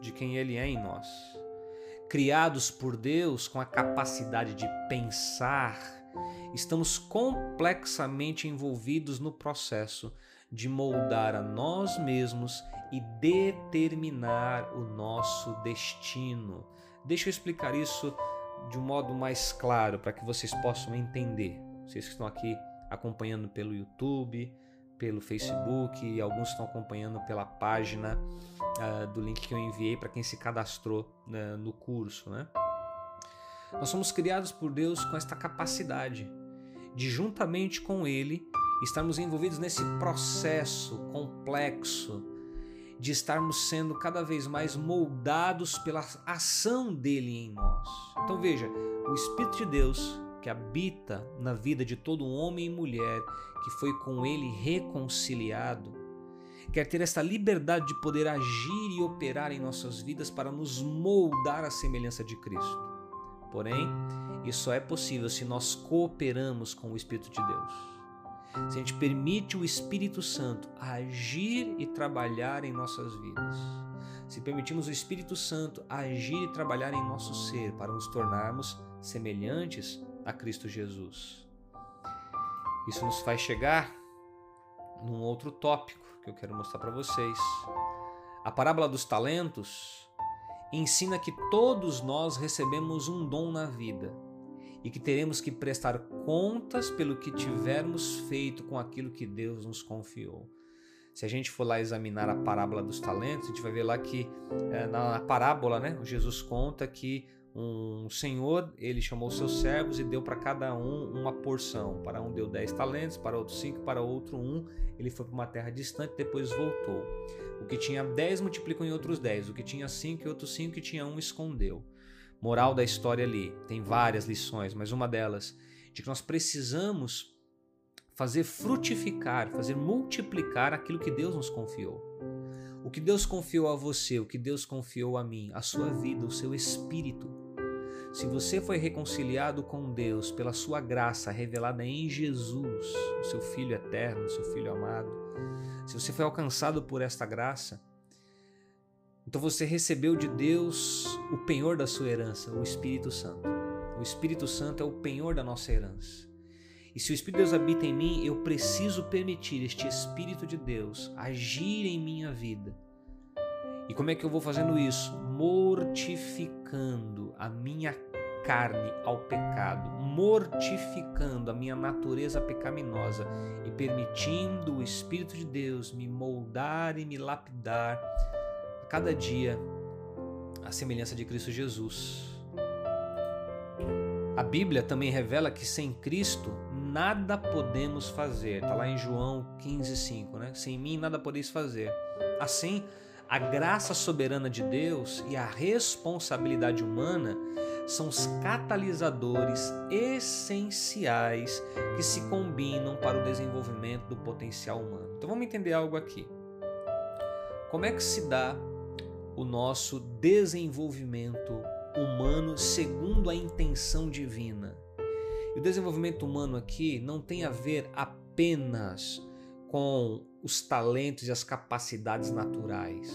de quem Ele é em nós. Criados por Deus com a capacidade de pensar, estamos complexamente envolvidos no processo de moldar a nós mesmos e determinar o nosso destino. Deixa eu explicar isso de um modo mais claro para que vocês possam entender. Vocês que estão aqui acompanhando pelo YouTube, pelo Facebook e alguns estão acompanhando pela página uh, do link que eu enviei para quem se cadastrou uh, no curso. Né? Nós somos criados por Deus com esta capacidade de, juntamente com Ele, estarmos envolvidos nesse processo complexo de estarmos sendo cada vez mais moldados pela ação dele em nós. Então veja, o Espírito de Deus que habita na vida de todo homem e mulher que foi com ele reconciliado, quer ter esta liberdade de poder agir e operar em nossas vidas para nos moldar à semelhança de Cristo. Porém, isso só é possível se nós cooperamos com o Espírito de Deus. Se a gente permite o Espírito Santo agir e trabalhar em nossas vidas. Se permitimos o Espírito Santo agir e trabalhar em nosso ser para nos tornarmos semelhantes a Cristo Jesus. Isso nos faz chegar num outro tópico que eu quero mostrar para vocês. A parábola dos talentos ensina que todos nós recebemos um dom na vida e que teremos que prestar contas pelo que tivermos feito com aquilo que Deus nos confiou. Se a gente for lá examinar a parábola dos talentos, a gente vai ver lá que é, na parábola, né, Jesus conta que um senhor, ele chamou seus servos e deu para cada um uma porção. Para um deu dez talentos, para outro cinco, para outro um. Ele foi para uma terra distante, depois voltou. O que tinha dez multiplicou em outros dez. O que tinha cinco e outros cinco, que tinha um escondeu. Moral da história ali, tem várias lições, mas uma delas de que nós precisamos fazer frutificar, fazer multiplicar aquilo que Deus nos confiou. O que Deus confiou a você, o que Deus confiou a mim, a sua vida, o seu espírito. Se você foi reconciliado com Deus pela sua graça revelada em Jesus, o seu Filho eterno, o seu Filho amado, se você foi alcançado por esta graça, então você recebeu de Deus o penhor da sua herança, o Espírito Santo. O Espírito Santo é o penhor da nossa herança. E se o Espírito de Deus habita em mim, eu preciso permitir este Espírito de Deus agir em minha vida. E como é que eu vou fazendo isso? Mortificando a minha carne ao pecado, mortificando a minha natureza pecaminosa e permitindo o Espírito de Deus me moldar e me lapidar cada dia à semelhança de Cristo Jesus. A Bíblia também revela que sem Cristo nada podemos fazer. Está lá em João 15,5, né? Sem mim nada podeis fazer. Assim, a graça soberana de Deus e a responsabilidade humana são os catalisadores essenciais que se combinam para o desenvolvimento do potencial humano. Então vamos entender algo aqui. Como é que se dá o nosso desenvolvimento humano segundo a intenção divina? E o desenvolvimento humano aqui não tem a ver apenas com os talentos e as capacidades naturais.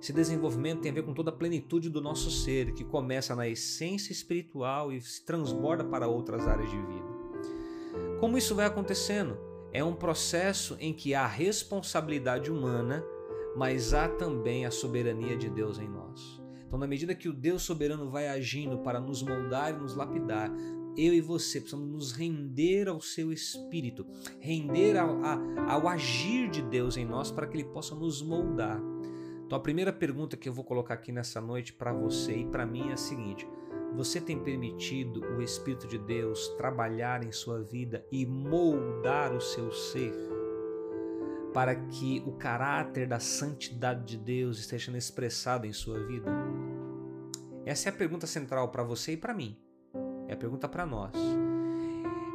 Esse desenvolvimento tem a ver com toda a plenitude do nosso ser, que começa na essência espiritual e se transborda para outras áreas de vida. Como isso vai acontecendo? É um processo em que há responsabilidade humana, mas há também a soberania de Deus em nós. Então, na medida que o Deus soberano vai agindo para nos moldar e nos lapidar, eu e você precisamos nos render ao seu espírito, render ao, ao, agir de Deus em nós para que ele possa nos moldar. Então, a primeira pergunta que eu vou colocar aqui nessa noite para você e para mim é a seguinte: você tem permitido o Espírito de Deus trabalhar em sua vida e moldar o seu ser? Para que o caráter da santidade de Deus esteja expressado em sua vida? Essa é a pergunta central para você e para mim. É a pergunta para nós.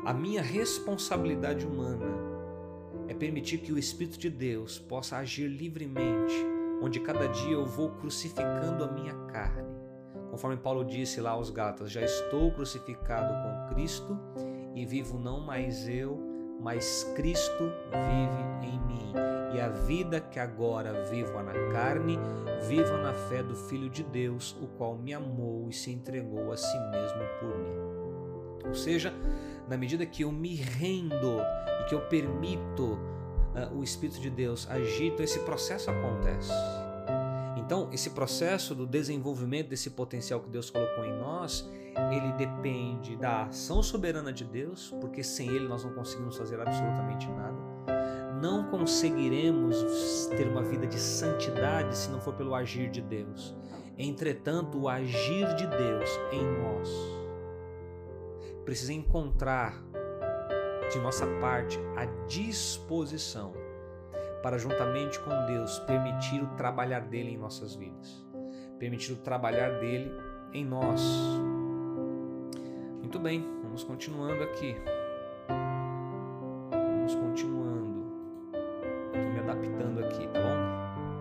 A minha responsabilidade humana é permitir que o Espírito de Deus possa agir livremente, onde cada dia eu vou crucificando a minha carne. Conforme Paulo disse lá aos Gálatas: Já estou crucificado com Cristo e vivo não mais eu, mas Cristo vive em mim. E a vida que agora vivo na carne, vivo na fé do Filho de Deus, o qual me amou e se entregou a si mesmo por mim. Ou seja, na medida que eu me rendo e que eu permito uh, o Espírito de Deus agir, então esse processo acontece. Então, esse processo do desenvolvimento desse potencial que Deus colocou em nós, ele depende da ação soberana de Deus, porque sem Ele nós não conseguimos fazer absolutamente nada. Não conseguiremos ter uma vida de santidade se não for pelo agir de Deus. Entretanto, o agir de Deus em nós precisa encontrar de nossa parte a disposição para, juntamente com Deus, permitir o trabalhar dele em nossas vidas, permitir o trabalhar dele em nós. Muito bem, vamos continuando aqui. Vamos continuando. Estou me adaptando aqui, tá bom?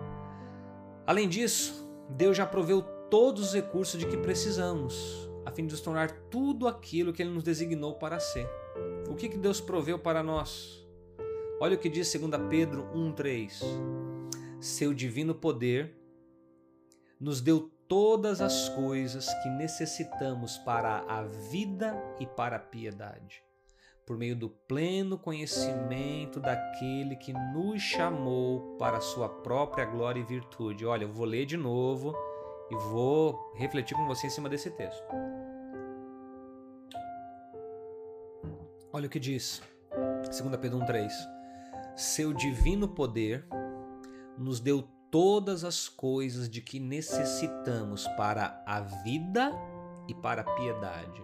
Além disso, Deus já proveu todos os recursos de que precisamos a fim de nos tornar tudo aquilo que Ele nos designou para ser. O que, que Deus proveu para nós? Olha o que diz 2 Pedro 1,3: Seu divino poder nos deu todas as coisas que necessitamos para a vida e para a piedade, por meio do pleno conhecimento daquele que nos chamou para a sua própria glória e virtude. Olha, eu vou ler de novo e vou refletir com você em cima desse texto. Olha o que diz, 2 Pedro 1,3: Seu divino poder nos deu todas as coisas de que necessitamos para a vida e para a piedade.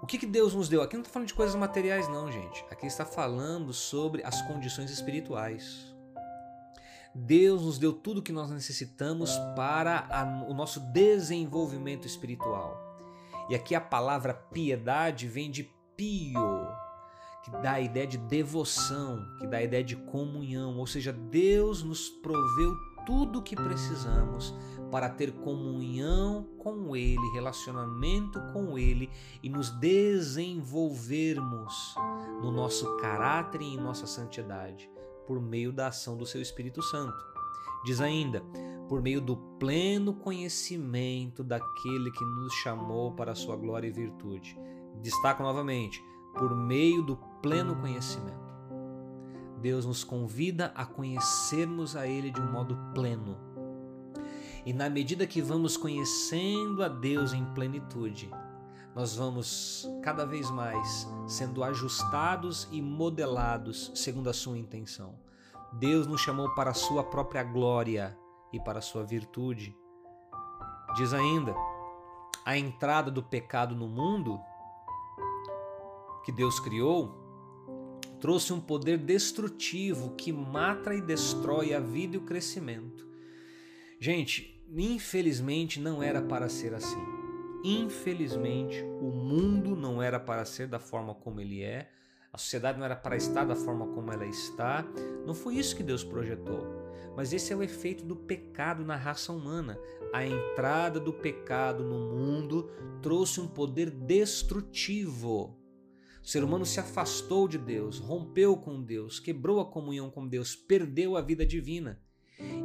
O que, que Deus nos deu? Aqui não está falando de coisas materiais, não, gente. Aqui está falando sobre as condições espirituais. Deus nos deu tudo o que nós necessitamos para a, o nosso desenvolvimento espiritual. E aqui a palavra piedade vem de pio, que dá a ideia de devoção, que dá a ideia de comunhão, ou seja, Deus nos proveu tudo o que precisamos para ter comunhão com Ele, relacionamento com Ele e nos desenvolvermos no nosso caráter e em nossa santidade por meio da ação do Seu Espírito Santo. Diz ainda, por meio do pleno conhecimento daquele que nos chamou para a sua glória e virtude. Destaco novamente, por meio do pleno conhecimento. Deus nos convida a conhecermos a Ele de um modo pleno. E na medida que vamos conhecendo a Deus em plenitude, nós vamos cada vez mais sendo ajustados e modelados segundo a Sua intenção. Deus nos chamou para a Sua própria glória e para a Sua virtude. Diz ainda: a entrada do pecado no mundo que Deus criou trouxe um poder destrutivo que mata e destrói a vida e o crescimento. Gente, infelizmente não era para ser assim. Infelizmente, o mundo não era para ser da forma como ele é, a sociedade não era para estar da forma como ela está. Não foi isso que Deus projetou. Mas esse é o efeito do pecado na raça humana. A entrada do pecado no mundo trouxe um poder destrutivo o ser humano se afastou de Deus, rompeu com Deus, quebrou a comunhão com Deus, perdeu a vida divina.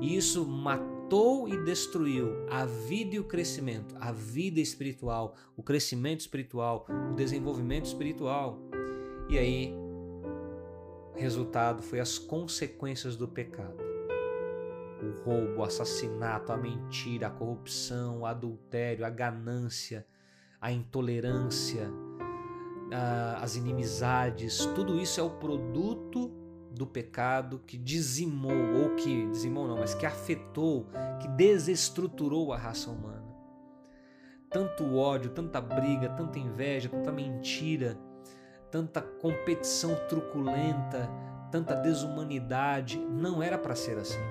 E isso matou e destruiu a vida e o crescimento, a vida espiritual, o crescimento espiritual, o desenvolvimento espiritual. E aí, resultado foi as consequências do pecado. O roubo, o assassinato, a mentira, a corrupção, o adultério, a ganância, a intolerância, as inimizades, tudo isso é o produto do pecado que dizimou, ou que dizimou não, mas que afetou, que desestruturou a raça humana. Tanto ódio, tanta briga, tanta inveja, tanta mentira, tanta competição truculenta, tanta desumanidade, não era para ser assim.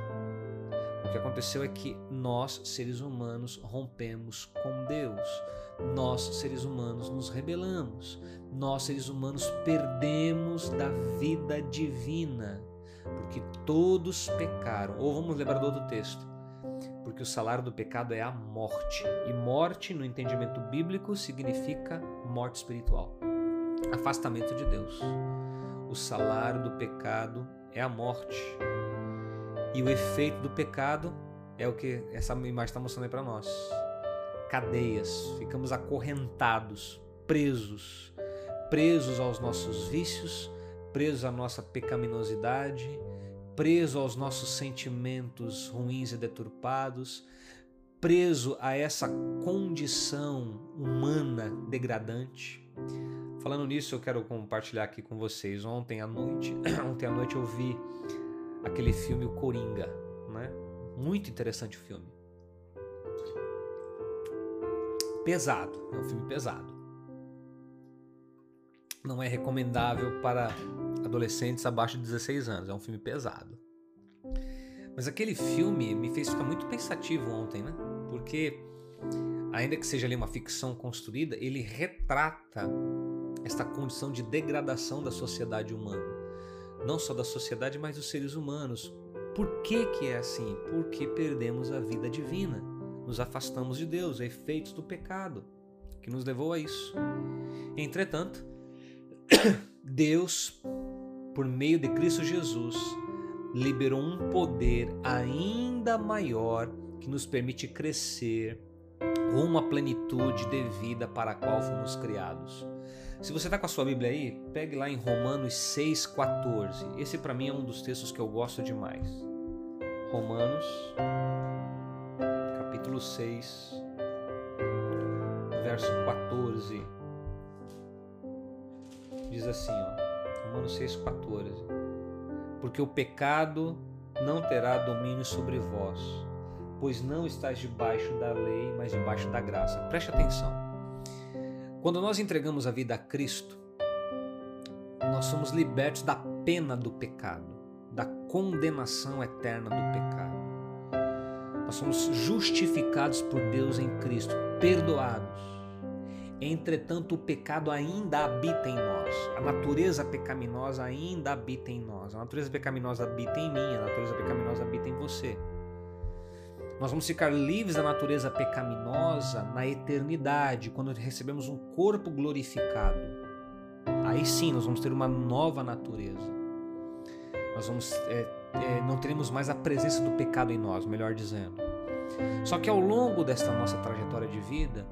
O que aconteceu é que nós, seres humanos, rompemos com Deus. Nós, seres humanos, nos rebelamos nós seres humanos perdemos da vida divina, porque todos pecaram. Ou vamos lembrar do outro texto, porque o salário do pecado é a morte, e morte, no entendimento bíblico, significa morte espiritual, afastamento de Deus. O salário do pecado é a morte, e o efeito do pecado é o que essa imagem está mostrando aí para nós. Cadeias, ficamos acorrentados, presos presos aos nossos vícios, presos à nossa pecaminosidade, preso aos nossos sentimentos ruins e deturpados, preso a essa condição humana degradante. Falando nisso, eu quero compartilhar aqui com vocês. Ontem à noite, ontem à noite eu vi aquele filme O Coringa, né? Muito interessante o filme. Pesado, é um filme pesado não é recomendável para adolescentes abaixo de 16 anos. É um filme pesado. Mas aquele filme me fez ficar muito pensativo ontem, né? Porque, ainda que seja ali uma ficção construída, ele retrata esta condição de degradação da sociedade humana. Não só da sociedade, mas dos seres humanos. Por que, que é assim? Porque perdemos a vida divina. Nos afastamos de Deus, efeitos do pecado que nos levou a isso. Entretanto, Deus, por meio de Cristo Jesus, liberou um poder ainda maior que nos permite crescer à plenitude de vida para a qual fomos criados. Se você está com a sua Bíblia aí, pegue lá em Romanos 6,14. Esse para mim é um dos textos que eu gosto demais. Romanos, capítulo 6, verso 14 diz assim, ó, Romanos 6,14: Porque o pecado não terá domínio sobre vós, pois não estáis debaixo da lei, mas debaixo da graça. Preste atenção. Quando nós entregamos a vida a Cristo, nós somos libertos da pena do pecado, da condenação eterna do pecado. Nós somos justificados por Deus em Cristo, perdoados Entretanto, o pecado ainda habita em nós. A natureza pecaminosa ainda habita em nós. A natureza pecaminosa habita em mim, a natureza pecaminosa habita em você. Nós vamos ficar livres da natureza pecaminosa na eternidade, quando recebemos um corpo glorificado. Aí sim, nós vamos ter uma nova natureza. Nós vamos, é, é, não teremos mais a presença do pecado em nós, melhor dizendo. Só que ao longo desta nossa trajetória de vida,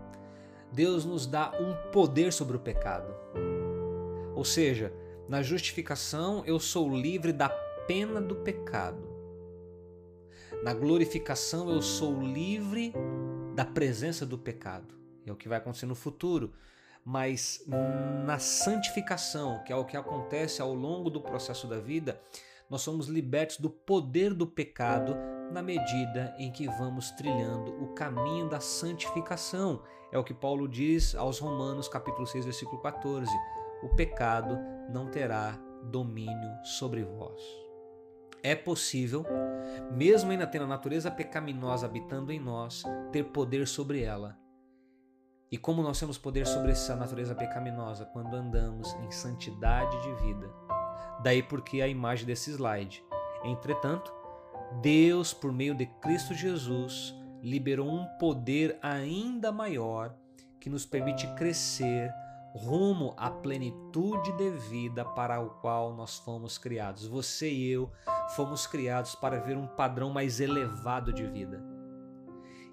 Deus nos dá um poder sobre o pecado. Ou seja, na justificação eu sou livre da pena do pecado. Na glorificação eu sou livre da presença do pecado. É o que vai acontecer no futuro. Mas na santificação, que é o que acontece ao longo do processo da vida, nós somos libertos do poder do pecado na medida em que vamos trilhando o caminho da santificação. É o que Paulo diz aos Romanos, capítulo 6, versículo 14: O pecado não terá domínio sobre vós. É possível, mesmo ainda tendo a natureza pecaminosa habitando em nós, ter poder sobre ela. E como nós temos poder sobre essa natureza pecaminosa quando andamos em santidade de vida. Daí porque a imagem desse slide. Entretanto, Deus, por meio de Cristo Jesus, liberou um poder ainda maior que nos permite crescer rumo à plenitude de vida para o qual nós fomos criados. Você e eu fomos criados para ver um padrão mais elevado de vida.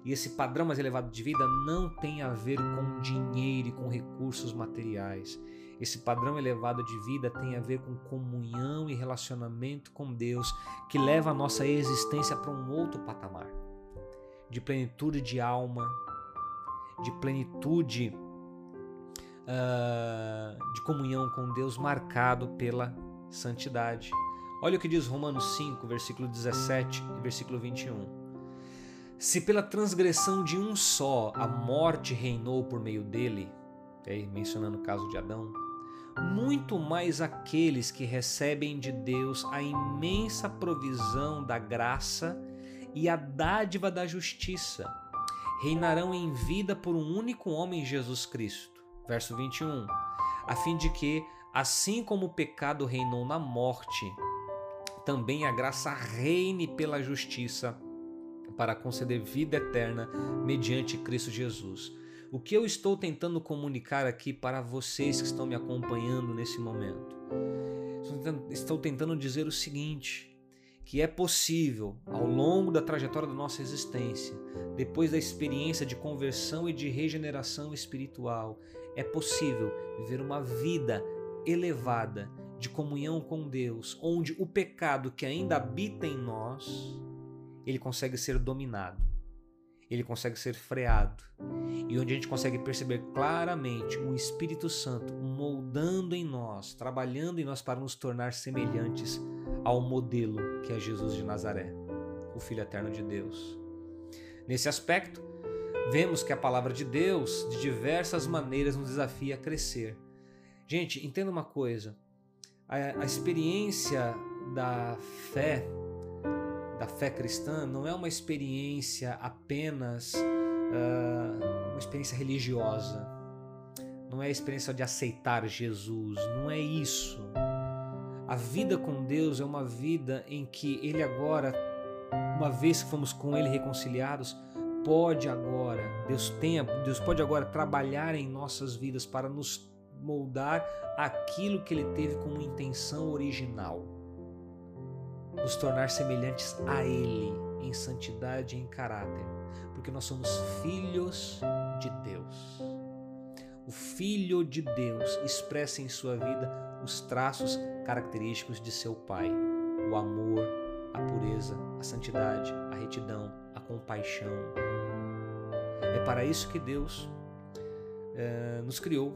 E esse padrão mais elevado de vida não tem a ver com dinheiro e com recursos materiais. Esse padrão elevado de vida tem a ver com comunhão e relacionamento com Deus, que leva a nossa existência para um outro patamar de plenitude de alma, de plenitude uh, de comunhão com Deus, marcado pela santidade. Olha o que diz Romanos 5, versículo 17 e versículo 21. Se pela transgressão de um só a morte reinou por meio dele, aí mencionando o caso de Adão, muito mais aqueles que recebem de Deus a imensa provisão da graça e a dádiva da justiça reinarão em vida por um único homem, Jesus Cristo. Verso 21. A fim de que, assim como o pecado reinou na morte, também a graça reine pela justiça para conceder vida eterna mediante Cristo Jesus. O que eu estou tentando comunicar aqui para vocês que estão me acompanhando nesse momento? Estou tentando dizer o seguinte: que é possível, ao longo da trajetória da nossa existência, depois da experiência de conversão e de regeneração espiritual, é possível viver uma vida elevada de comunhão com Deus, onde o pecado que ainda habita em nós, ele consegue ser dominado ele consegue ser freado e onde a gente consegue perceber claramente o Espírito Santo moldando em nós, trabalhando em nós para nos tornar semelhantes ao modelo que é Jesus de Nazaré, o Filho eterno de Deus. Nesse aspecto, vemos que a palavra de Deus, de diversas maneiras, nos desafia a crescer. Gente, entenda uma coisa: a, a experiência da fé fé cristã não é uma experiência apenas uh, uma experiência religiosa, não é a experiência de aceitar Jesus, não é isso. A vida com Deus é uma vida em que Ele agora, uma vez que fomos com Ele reconciliados, pode agora, Deus tem, Deus pode agora trabalhar em nossas vidas para nos moldar aquilo que Ele teve como intenção original nos tornar semelhantes a Ele em santidade e em caráter, porque nós somos filhos de Deus. O Filho de Deus expressa em sua vida os traços característicos de seu Pai: o amor, a pureza, a santidade, a retidão, a compaixão. É para isso que Deus é, nos criou.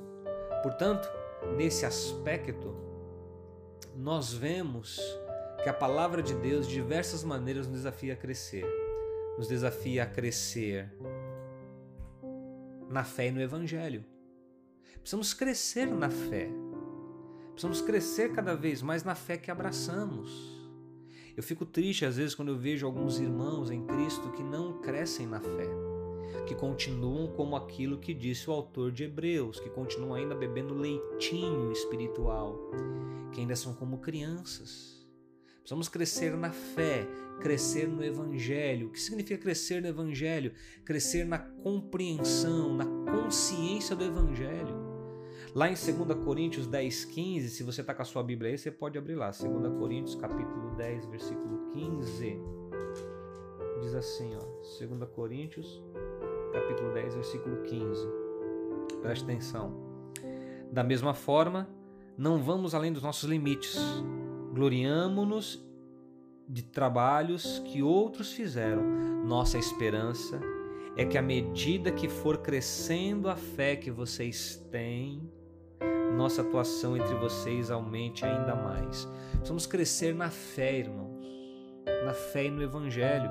Portanto, nesse aspecto, nós vemos que a palavra de Deus de diversas maneiras nos desafia a crescer. Nos desafia a crescer na fé e no evangelho. Precisamos crescer na fé. Precisamos crescer cada vez mais na fé que abraçamos. Eu fico triste às vezes quando eu vejo alguns irmãos em Cristo que não crescem na fé. que continuam como aquilo que disse o autor de Hebreus, que continuam ainda bebendo leitinho espiritual, que ainda são como crianças. Precisamos crescer na fé, crescer no Evangelho. O que significa crescer no Evangelho? Crescer na compreensão, na consciência do Evangelho. Lá em 2 Coríntios 10, 15, se você está com a sua Bíblia aí, você pode abrir lá. 2 Coríntios capítulo 10, versículo 15. Diz assim, ó. 2 Coríntios capítulo 10, versículo 15. Preste atenção. Da mesma forma, não vamos além dos nossos limites. Gloriamo-nos de trabalhos que outros fizeram. Nossa esperança é que à medida que for crescendo a fé que vocês têm, nossa atuação entre vocês aumente ainda mais. Precisamos crescer na fé, irmãos, na fé e no Evangelho,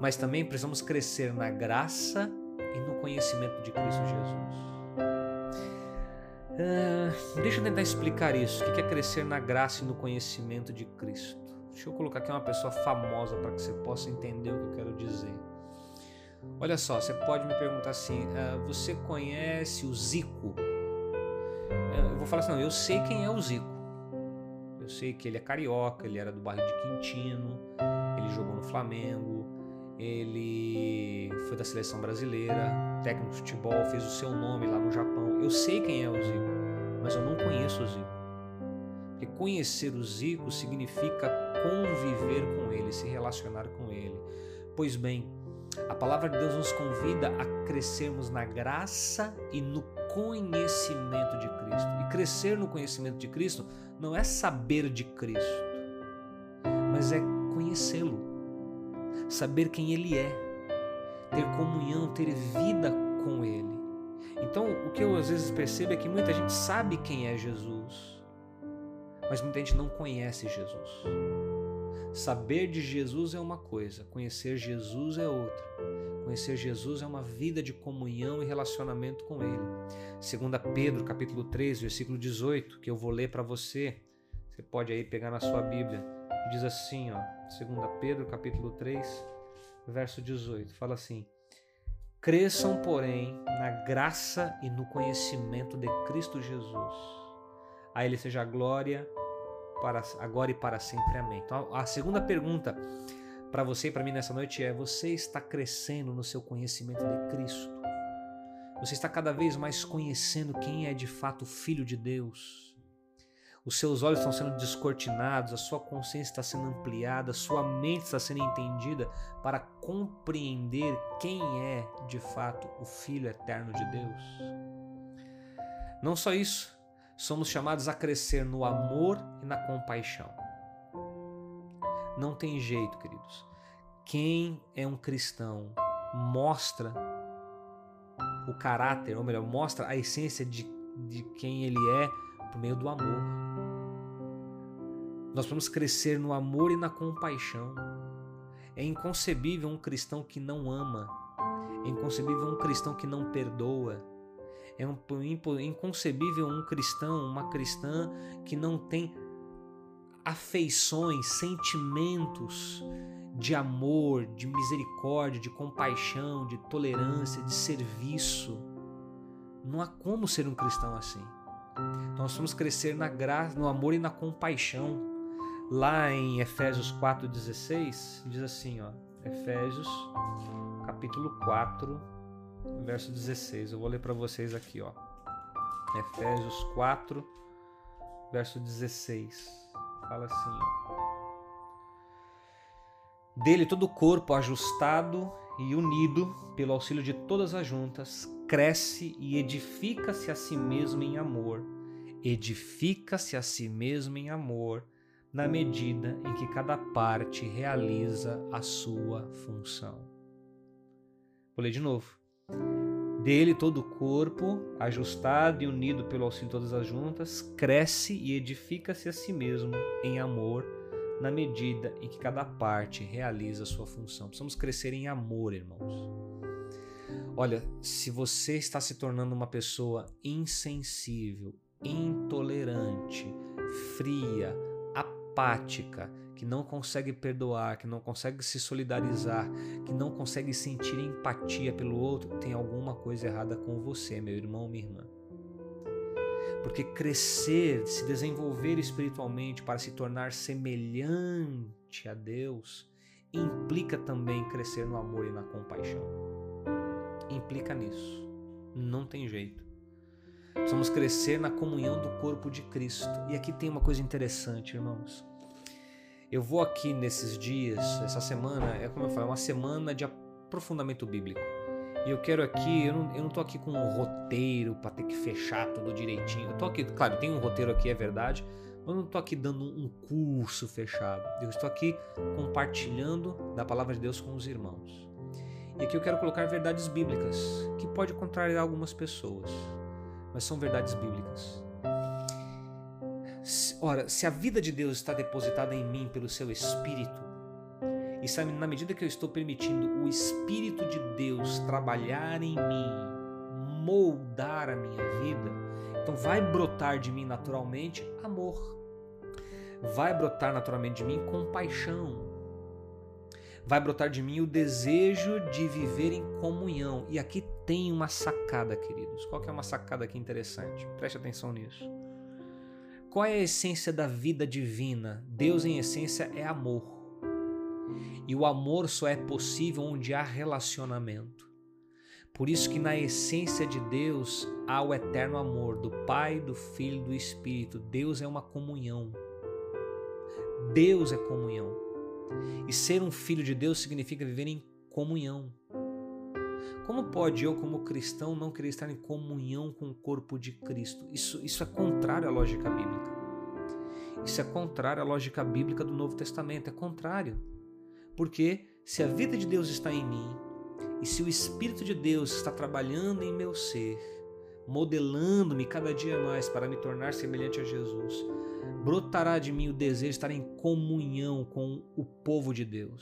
mas também precisamos crescer na graça e no conhecimento de Cristo Jesus. Uh, deixa eu tentar explicar isso. O que é crescer na graça e no conhecimento de Cristo? Deixa eu colocar aqui uma pessoa famosa para que você possa entender o que eu quero dizer. Olha só, você pode me perguntar assim: uh, você conhece o Zico? Eu vou falar assim: não, eu sei quem é o Zico. Eu sei que ele é carioca, ele era do bairro de Quintino, ele jogou no Flamengo, ele foi da seleção brasileira, técnico de futebol, fez o seu nome lá no Japão. Eu sei quem é o Zico, mas eu não conheço o Zico. Porque conhecer o Zico significa conviver com ele, se relacionar com ele. Pois bem, a palavra de Deus nos convida a crescermos na graça e no conhecimento de Cristo. E crescer no conhecimento de Cristo não é saber de Cristo, mas é conhecê-lo, saber quem Ele é, ter comunhão, ter vida com Ele. Então, o que eu às vezes percebo é que muita gente sabe quem é Jesus, mas muita gente não conhece Jesus. Saber de Jesus é uma coisa, conhecer Jesus é outra. Conhecer Jesus é uma vida de comunhão e relacionamento com Ele. Segunda Pedro, capítulo 3, versículo 18, que eu vou ler para você. Você pode aí pegar na sua Bíblia. Diz assim, ó, Segunda Pedro, capítulo 3, verso 18. Fala assim: Cresçam, porém, na graça e no conhecimento de Cristo Jesus. A Ele seja a glória para agora e para sempre. Amém. Então, a segunda pergunta para você e para mim nessa noite é: você está crescendo no seu conhecimento de Cristo? Você está cada vez mais conhecendo quem é de fato o Filho de Deus? Os seus olhos estão sendo descortinados, a sua consciência está sendo ampliada, a sua mente está sendo entendida para compreender quem é de fato o Filho eterno de Deus. Não só isso, somos chamados a crescer no amor e na compaixão. Não tem jeito, queridos. Quem é um cristão mostra o caráter, ou melhor, mostra a essência de, de quem ele é por meio do amor. Nós vamos crescer no amor e na compaixão. É inconcebível um cristão que não ama. É inconcebível um cristão que não perdoa. É inconcebível um cristão, uma cristã que não tem afeições, sentimentos de amor, de misericórdia, de compaixão, de tolerância, de serviço. Não há como ser um cristão assim. Nós vamos crescer na graça, no amor e na compaixão. Lá em Efésios 4:16 diz assim, ó, Efésios capítulo 4, verso 16. Eu vou ler para vocês aqui, ó. Efésios 4, verso 16. Fala assim, ó. Dele todo o corpo ajustado e unido pelo auxílio de todas as juntas, cresce e edifica-se a si mesmo em amor. Edifica-se a si mesmo em amor, na medida em que cada parte realiza a sua função. Vou ler de novo. Dele todo o corpo, ajustado e unido pelo auxílio de todas as juntas, cresce e edifica-se a si mesmo em amor, na medida em que cada parte realiza a sua função. Precisamos crescer em amor, irmãos. Olha, se você está se tornando uma pessoa insensível, intolerante, fria, apática, que não consegue perdoar, que não consegue se solidarizar, que não consegue sentir empatia pelo outro, tem alguma coisa errada com você, meu irmão, minha irmã. Porque crescer, se desenvolver espiritualmente para se tornar semelhante a Deus, implica também crescer no amor e na compaixão. Implica nisso. Não tem jeito. Precisamos crescer na comunhão do corpo de Cristo. E aqui tem uma coisa interessante, irmãos. Eu vou aqui nesses dias, essa semana, é como eu falo, é uma semana de aprofundamento bíblico. E eu quero aqui, eu não, eu não tô aqui com um roteiro para ter que fechar tudo direitinho. Eu tô aqui, claro, tem um roteiro aqui, é verdade, mas eu não tô aqui dando um curso fechado. Eu estou aqui compartilhando da palavra de Deus com os irmãos. E aqui eu quero colocar verdades bíblicas, que pode contrariar algumas pessoas, mas são verdades bíblicas. Ora, se a vida de Deus está depositada em mim pelo seu Espírito, e sabe, na medida que eu estou permitindo o Espírito de Deus trabalhar em mim, moldar a minha vida, então vai brotar de mim naturalmente amor. Vai brotar naturalmente de mim compaixão. Vai brotar de mim o desejo de viver em comunhão. E aqui tem uma sacada, queridos. Qual que é uma sacada aqui interessante? Preste atenção nisso. Qual é a essência da vida divina? Deus, em essência, é amor. E o amor só é possível onde há relacionamento. Por isso que na essência de Deus há o eterno amor do Pai, do Filho do Espírito. Deus é uma comunhão. Deus é comunhão. E ser um filho de Deus significa viver em comunhão. Como pode eu, como cristão, não querer estar em comunhão com o corpo de Cristo? Isso, isso é contrário à lógica bíblica. Isso é contrário à lógica bíblica do Novo Testamento. É contrário. Porque se a vida de Deus está em mim e se o Espírito de Deus está trabalhando em meu ser, modelando-me cada dia mais para me tornar semelhante a Jesus, brotará de mim o desejo de estar em comunhão com o povo de Deus,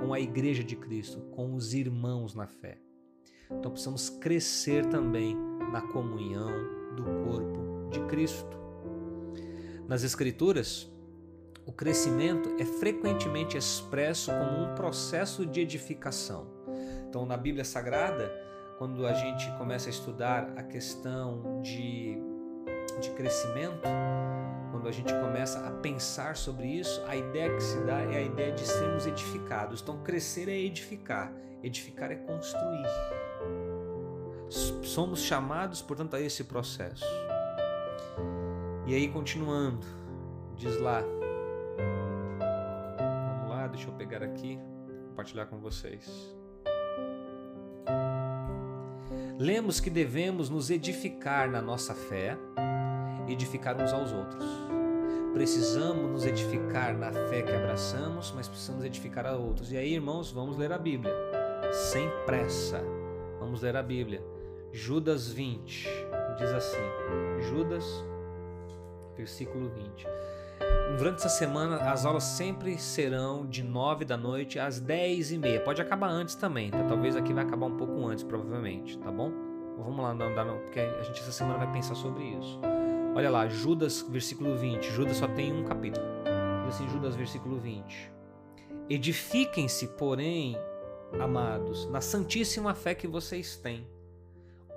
com a igreja de Cristo, com os irmãos na fé. Então precisamos crescer também na comunhão do corpo de Cristo. Nas Escrituras, o crescimento é frequentemente expresso como um processo de edificação. Então, na Bíblia Sagrada, quando a gente começa a estudar a questão de, de crescimento, quando a gente começa a pensar sobre isso, a ideia que se dá é a ideia de sermos edificados. Então, crescer é edificar, edificar é construir. Somos chamados, portanto, a esse processo. E aí, continuando, diz lá, deixa eu pegar aqui, compartilhar com vocês. Lemos que devemos nos edificar na nossa fé, edificar uns aos outros. Precisamos nos edificar na fé que abraçamos, mas precisamos edificar a outros. E aí, irmãos, vamos ler a Bíblia, sem pressa. Vamos ler a Bíblia. Judas 20 diz assim: Judas, versículo 20. Durante essa semana, as aulas sempre serão de 9 da noite às 10 e meia. Pode acabar antes também, tá? Talvez aqui vai acabar um pouco antes, provavelmente, tá bom? Vamos lá, não, porque a gente essa semana vai pensar sobre isso. Olha lá, Judas, versículo 20. Judas só tem um capítulo. Diz assim, Judas, versículo 20. Edifiquem-se, porém, amados, na santíssima fé que vocês têm,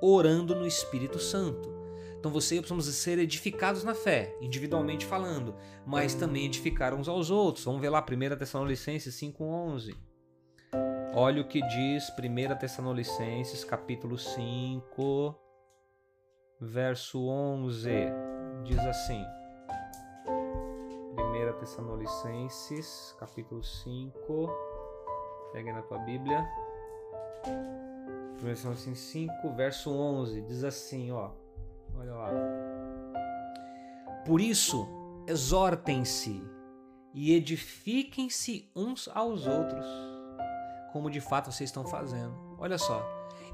orando no Espírito Santo então você e eu precisamos ser edificados na fé, individualmente falando, mas também edificar uns aos outros. Vamos ver lá 1 Tessalonicenses 5:11. Olha o que diz 1 Tessalonicenses capítulo 5, verso 11. Diz assim: 1 Tessalonicenses capítulo 5. Pega na tua Bíblia. 1 Tessalonicenses 5, verso 11. Diz assim, ó. Olha lá. Por isso, exortem-se e edifiquem-se uns aos outros, como de fato vocês estão fazendo. Olha só,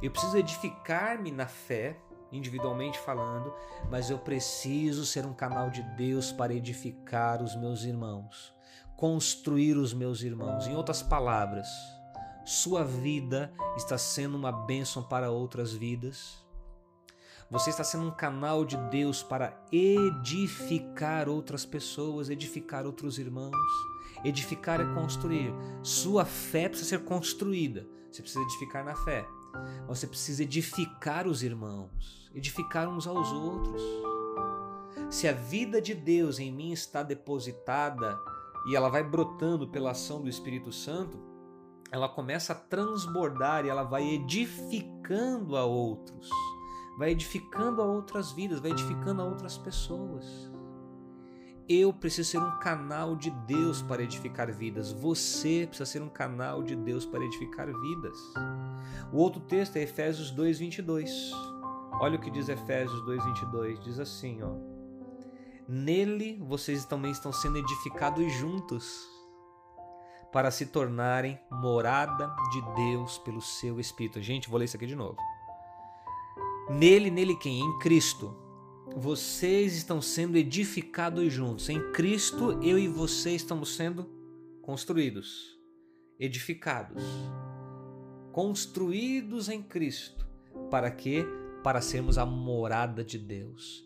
eu preciso edificar-me na fé, individualmente falando, mas eu preciso ser um canal de Deus para edificar os meus irmãos, construir os meus irmãos. Em outras palavras, sua vida está sendo uma bênção para outras vidas você está sendo um canal de Deus para edificar outras pessoas, edificar outros irmãos, Edificar é construir. Sua fé precisa ser construída. Você precisa edificar na fé. Você precisa edificar os irmãos, edificar uns aos outros. Se a vida de Deus em mim está depositada e ela vai brotando pela ação do Espírito Santo, ela começa a transbordar e ela vai edificando a outros, vai edificando a outras vidas, vai edificando a outras pessoas. Eu preciso ser um canal de Deus para edificar vidas. Você precisa ser um canal de Deus para edificar vidas. O outro texto é Efésios 2:22. Olha o que diz Efésios 2:22, diz assim, ó: Nele vocês também estão sendo edificados juntos para se tornarem morada de Deus pelo seu espírito. Gente, vou ler isso aqui de novo. Nele, nele quem? Em Cristo vocês estão sendo edificados juntos. Em Cristo, eu e você estamos sendo construídos, edificados, construídos em Cristo. Para quê? Para sermos a morada de Deus.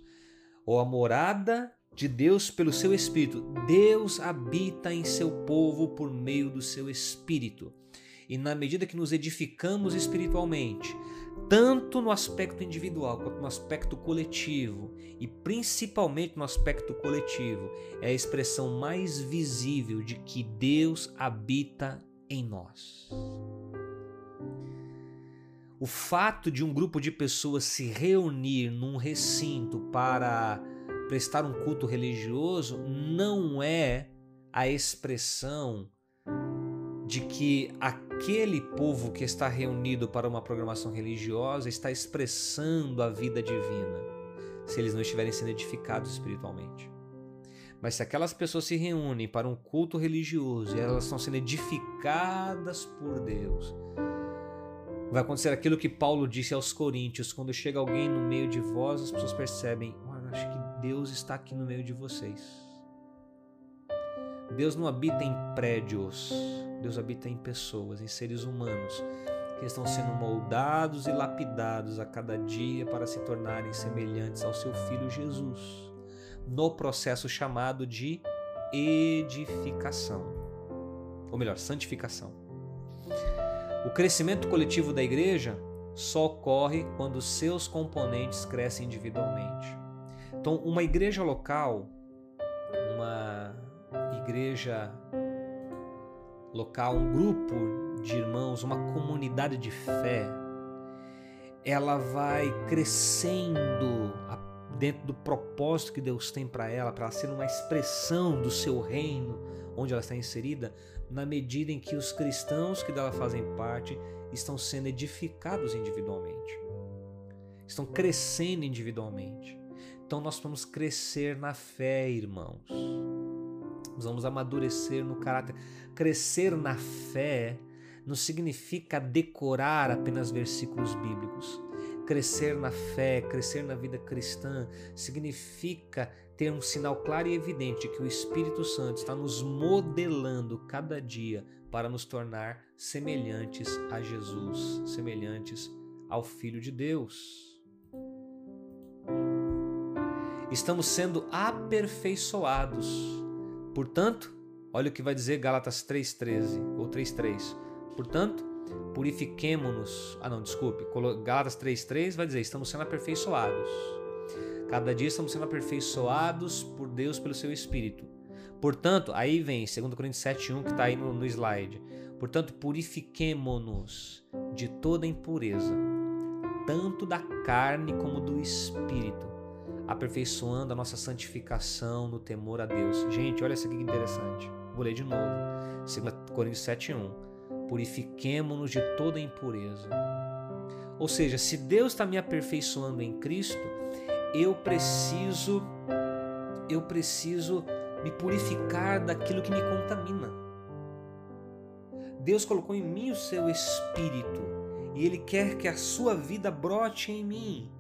Ou a morada de Deus pelo seu Espírito. Deus habita em seu povo por meio do seu Espírito. E na medida que nos edificamos espiritualmente, tanto no aspecto individual quanto no aspecto coletivo, e principalmente no aspecto coletivo, é a expressão mais visível de que Deus habita em nós. O fato de um grupo de pessoas se reunir num recinto para prestar um culto religioso não é a expressão de que aquele povo que está reunido para uma programação religiosa está expressando a vida divina, se eles não estiverem sendo edificados espiritualmente. Mas se aquelas pessoas se reúnem para um culto religioso e elas estão sendo edificadas por Deus, vai acontecer aquilo que Paulo disse aos Coríntios: quando chega alguém no meio de vós, as pessoas percebem, acho que Deus está aqui no meio de vocês. Deus não habita em prédios, Deus habita em pessoas, em seres humanos que estão sendo moldados e lapidados a cada dia para se tornarem semelhantes ao seu filho Jesus, no processo chamado de edificação, ou melhor, santificação. O crescimento coletivo da igreja só ocorre quando seus componentes crescem individualmente. Então, uma igreja local, uma igreja local, um grupo de irmãos, uma comunidade de fé, ela vai crescendo dentro do propósito que Deus tem para ela, para ela ser uma expressão do seu reino, onde ela está inserida, na medida em que os cristãos que dela fazem parte estão sendo edificados individualmente, estão crescendo individualmente. Então nós vamos crescer na fé, irmãos. Nós vamos amadurecer no caráter. Crescer na fé não significa decorar apenas versículos bíblicos. Crescer na fé, crescer na vida cristã, significa ter um sinal claro e evidente que o Espírito Santo está nos modelando cada dia para nos tornar semelhantes a Jesus, semelhantes ao Filho de Deus. Estamos sendo aperfeiçoados Portanto, olha o que vai dizer Gálatas 3:13 ou 3:3. Portanto, purifiquemo-nos. Ah, não, desculpe. Gálatas 3:3 vai dizer: estamos sendo aperfeiçoados. Cada dia estamos sendo aperfeiçoados por Deus pelo seu espírito. Portanto, aí vem 2 Coríntios 7:1 que está aí no, no slide. Portanto, purifiquemo-nos de toda impureza, tanto da carne como do espírito aperfeiçoando a nossa santificação no temor a Deus. Gente, olha isso aqui que interessante. Vou ler de novo. 2 Coríntios 7,1. Purifiquemo-nos de toda impureza. Ou seja, se Deus está me aperfeiçoando em Cristo, eu preciso, eu preciso me purificar daquilo que me contamina. Deus colocou em mim o seu espírito e Ele quer que a sua vida brote em mim.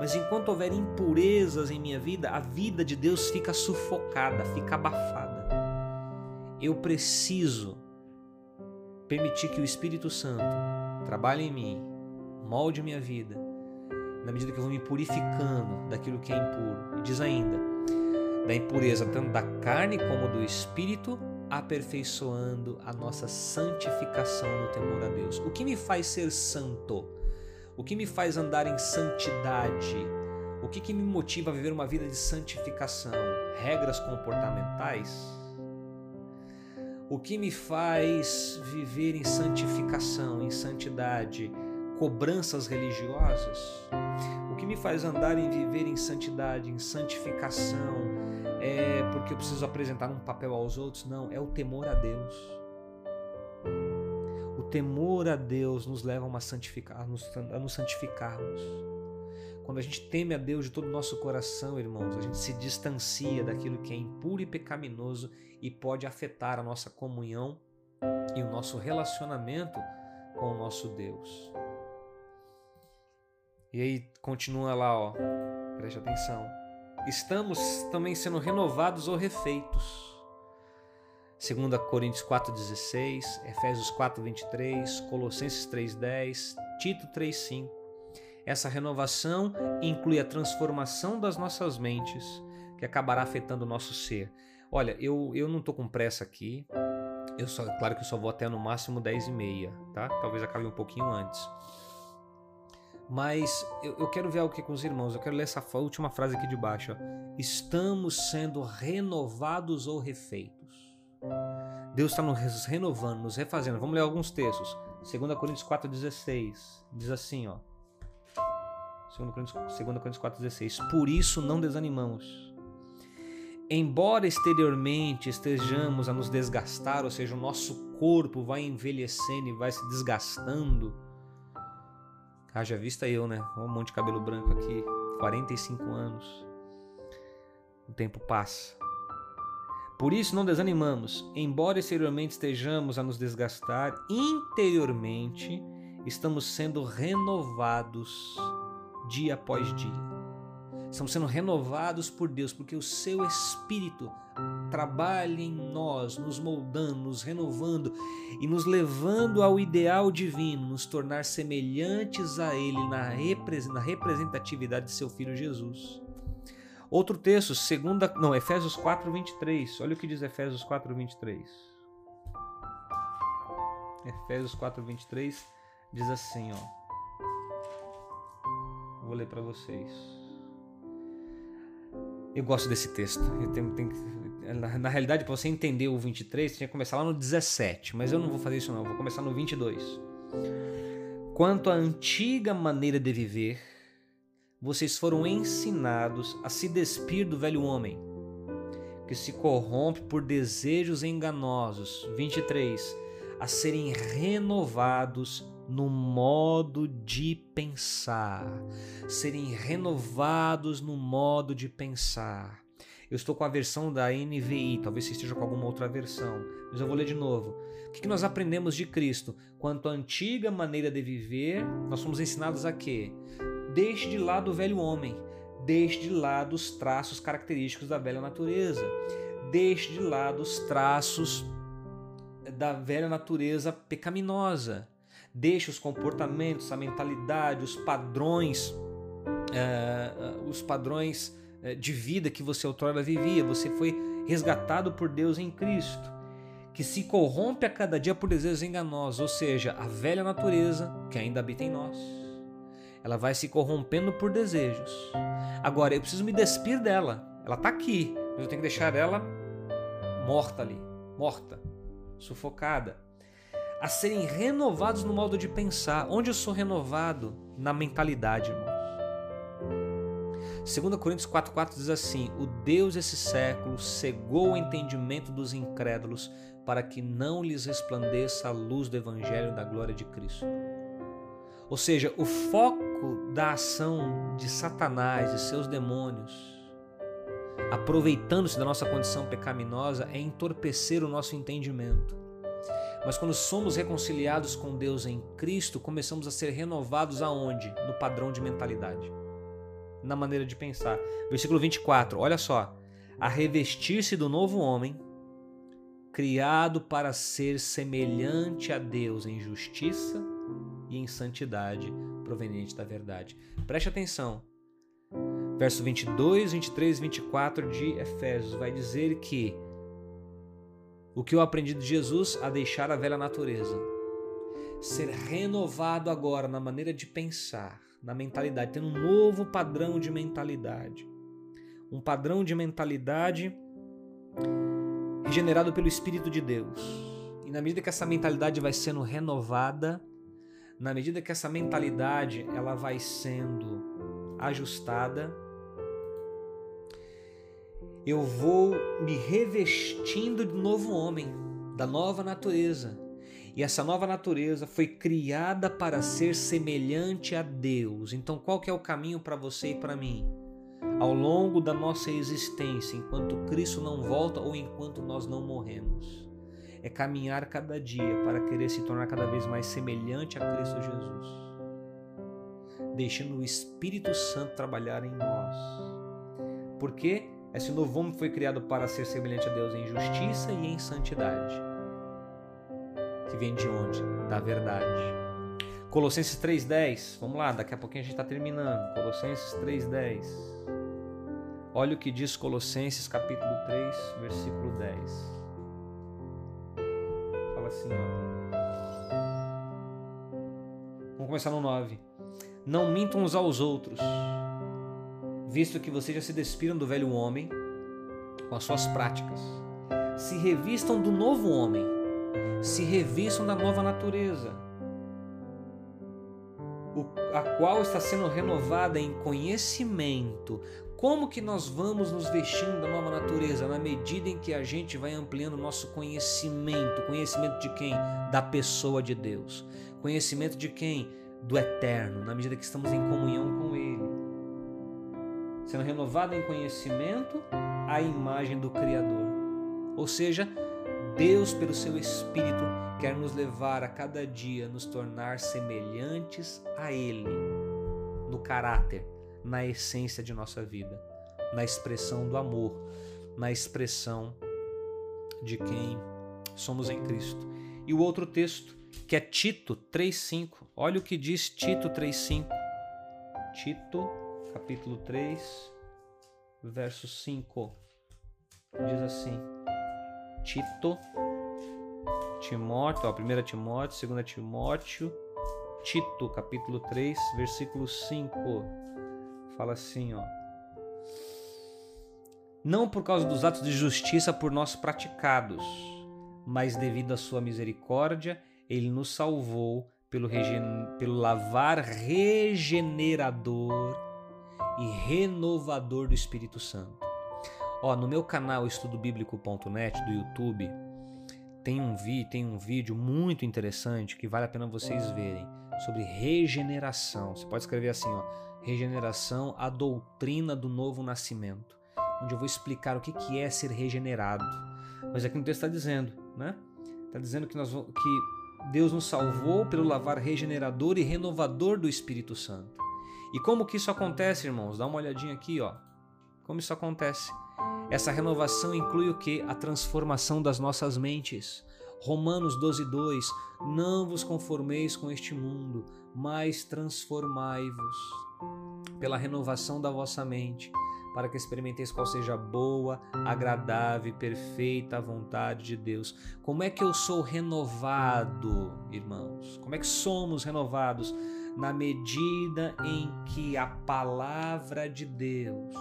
Mas enquanto houver impurezas em minha vida, a vida de Deus fica sufocada, fica abafada. Eu preciso permitir que o Espírito Santo trabalhe em mim, molde minha vida, na medida que eu vou me purificando daquilo que é impuro. E diz ainda, da impureza tanto da carne como do espírito, aperfeiçoando a nossa santificação no temor a Deus. O que me faz ser santo? O que me faz andar em santidade? O que, que me motiva a viver uma vida de santificação? Regras comportamentais? O que me faz viver em santificação, em santidade? Cobranças religiosas? O que me faz andar em viver em santidade, em santificação? É porque eu preciso apresentar um papel aos outros? Não, é o temor a Deus. Temor a Deus nos leva a, santificar, a nos santificarmos. Quando a gente teme a Deus de todo o nosso coração, irmãos, a gente se distancia daquilo que é impuro e pecaminoso e pode afetar a nossa comunhão e o nosso relacionamento com o nosso Deus. E aí continua lá, ó. Preste atenção. Estamos também sendo renovados ou refeitos. 2 Coríntios 4,16, Efésios 4,23, Colossenses 3,10, Tito 3,5. Essa renovação inclui a transformação das nossas mentes, que acabará afetando o nosso ser. Olha, eu, eu não estou com pressa aqui. Eu só, claro que eu só vou até no máximo 10 e meia, tá? Talvez acabe um pouquinho antes. Mas eu, eu quero ver algo aqui com os irmãos. Eu quero ler essa última frase aqui de baixo. Ó. Estamos sendo renovados ou refeitos. Deus está nos renovando, nos refazendo. Vamos ler alguns textos. 2 Coríntios 4,16 diz assim, ó. 2 Coríntios, 2 Coríntios 4,16 Por isso não desanimamos embora exteriormente estejamos a nos desgastar, ou seja, o nosso corpo vai envelhecendo e vai se desgastando. Haja vista eu, né? Um monte de cabelo branco aqui, 45 anos. O tempo passa. Por isso não desanimamos, embora exteriormente estejamos a nos desgastar, interiormente estamos sendo renovados dia após dia. Estamos sendo renovados por Deus, porque o seu Espírito trabalha em nós, nos moldando, nos renovando e nos levando ao ideal divino, nos tornar semelhantes a Ele na representatividade de seu Filho Jesus. Outro texto, segunda, não, Efésios 4, 23. Olha o que diz Efésios 4, 23. Efésios 4, 23 diz assim, ó. Vou ler para vocês. Eu gosto desse texto. Tenho, tenho, na, na, realidade, para você entender o 23, você tinha que começar lá no 17, mas eu não vou fazer isso não, vou começar no 22. Quanto à antiga maneira de viver, vocês foram ensinados a se despir do velho homem, que se corrompe por desejos enganosos. 23. A serem renovados no modo de pensar, serem renovados no modo de pensar. Eu estou com a versão da NVI, talvez você esteja com alguma outra versão, mas eu vou ler de novo. O que nós aprendemos de Cristo? Quanto à antiga maneira de viver, nós somos ensinados a quê? Deixe de lado o velho homem, deixe de lado os traços característicos da velha natureza, deixe de lado os traços da velha natureza pecaminosa deixa os comportamentos, a mentalidade, os padrões, é, os padrões eh, de vida que você outrora vivia. Você foi resgatado por Deus em Cristo, que se corrompe a cada dia por desejos enganosos, ou seja, a velha natureza que ainda habita em nós. Ela vai se corrompendo por desejos. Agora, eu preciso me despir dela. Ela está aqui, mas eu tenho que deixar ela morta ali, morta, sufocada a serem renovados no modo de pensar. Onde eu sou renovado? Na mentalidade, irmãos. 2 Coríntios 4,4 diz assim: O Deus desse século cegou o entendimento dos incrédulos para que não lhes resplandeça a luz do Evangelho da glória de Cristo. Ou seja, o foco da ação de Satanás e seus demônios, aproveitando-se da nossa condição pecaminosa, é entorpecer o nosso entendimento mas quando somos reconciliados com Deus em Cristo, começamos a ser renovados aonde? No padrão de mentalidade, na maneira de pensar. Versículo 24, olha só. A revestir-se do novo homem, criado para ser semelhante a Deus em justiça e em santidade proveniente da verdade. Preste atenção. Verso 22, 23 e 24 de Efésios vai dizer que O que eu aprendi de Jesus? A deixar a velha natureza. Ser renovado agora na maneira de pensar, na mentalidade, ter um novo padrão de mentalidade. Um padrão de mentalidade regenerado pelo Espírito de Deus. E na medida que essa mentalidade vai sendo renovada, na medida que essa mentalidade ela vai sendo ajustada, eu vou me revestindo de novo homem, da nova natureza. E essa nova natureza foi criada para ser semelhante a Deus. Então, qual que é o caminho para você e para mim? Ao longo da nossa existência, enquanto Cristo não volta ou enquanto nós não morremos, é caminhar cada dia para querer se tornar cada vez mais semelhante a Cristo Jesus, deixando o Espírito Santo trabalhar em nós. Porque esse novo homem foi criado para ser semelhante a Deus em justiça e em santidade. Que vem de onde? Da verdade. Colossenses 3:10. Vamos lá, daqui a pouquinho a gente está terminando. Colossenses 3:10. Olha o que diz Colossenses capítulo 3, versículo 10. Assim, ó. Vamos começar no 9. Não mintam uns aos outros visto que vocês já se despiram do velho homem com as suas práticas. Se revistam do novo homem, se revistam da nova natureza, a qual está sendo renovada em conhecimento. Como que nós vamos nos vestindo da nova natureza? Na medida em que a gente vai ampliando o nosso conhecimento. Conhecimento de quem? Da pessoa de Deus. Conhecimento de quem? Do eterno, na medida que estamos em comunhão com Ele sendo renovado em conhecimento à imagem do Criador. Ou seja, Deus, pelo seu Espírito, quer nos levar a cada dia nos tornar semelhantes a Ele, no caráter, na essência de nossa vida, na expressão do amor, na expressão de quem somos em Cristo. E o outro texto, que é Tito 3,5. Olha o que diz Tito 3,5. Tito capítulo 3, verso 5. Diz assim: Tito, Timóteo, ó, 1 Timóteo, 2 Timóteo, Tito, capítulo 3, versículo 5. Fala assim, ó. Não por causa dos atos de justiça por nós praticados, mas devido à sua misericórdia, ele nos salvou pelo, regen... pelo lavar regenerador e renovador do Espírito Santo. Ó, no meu canal estudobiblico.net do YouTube tem um, vi, tem um vídeo muito interessante que vale a pena vocês verem sobre regeneração. Você pode escrever assim, ó, regeneração, a doutrina do novo nascimento, onde eu vou explicar o que, que é ser regenerado. Mas aqui no texto está dizendo, né? Está dizendo que, nós, que Deus nos salvou pelo lavar regenerador e renovador do Espírito Santo. E como que isso acontece, irmãos? Dá uma olhadinha aqui, ó. Como isso acontece? Essa renovação inclui o que? A transformação das nossas mentes. Romanos 12:2 Não vos conformeis com este mundo, mas transformai-vos pela renovação da vossa mente, para que experimenteis qual seja boa, agradável e perfeita a vontade de Deus. Como é que eu sou renovado, irmãos? Como é que somos renovados? na medida em que a palavra de Deus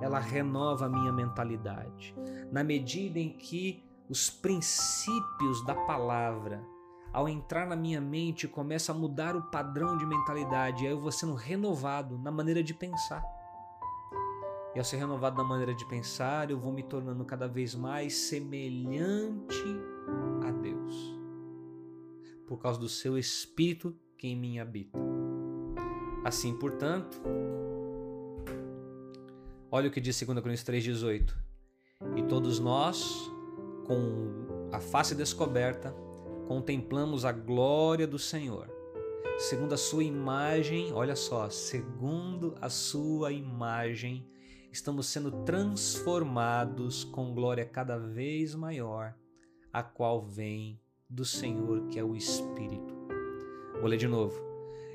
ela renova a minha mentalidade, na medida em que os princípios da palavra ao entrar na minha mente começa a mudar o padrão de mentalidade, aí eu vou sendo renovado na maneira de pensar. E ao ser renovado na maneira de pensar, eu vou me tornando cada vez mais semelhante a Deus. Por causa do seu espírito que em mim habita. Assim, portanto, olha o que diz 2 Coríntios 3,18. E todos nós, com a face descoberta, contemplamos a glória do Senhor. Segundo a sua imagem, olha só, segundo a sua imagem, estamos sendo transformados com glória cada vez maior, a qual vem do Senhor, que é o Espírito. Vou ler de novo.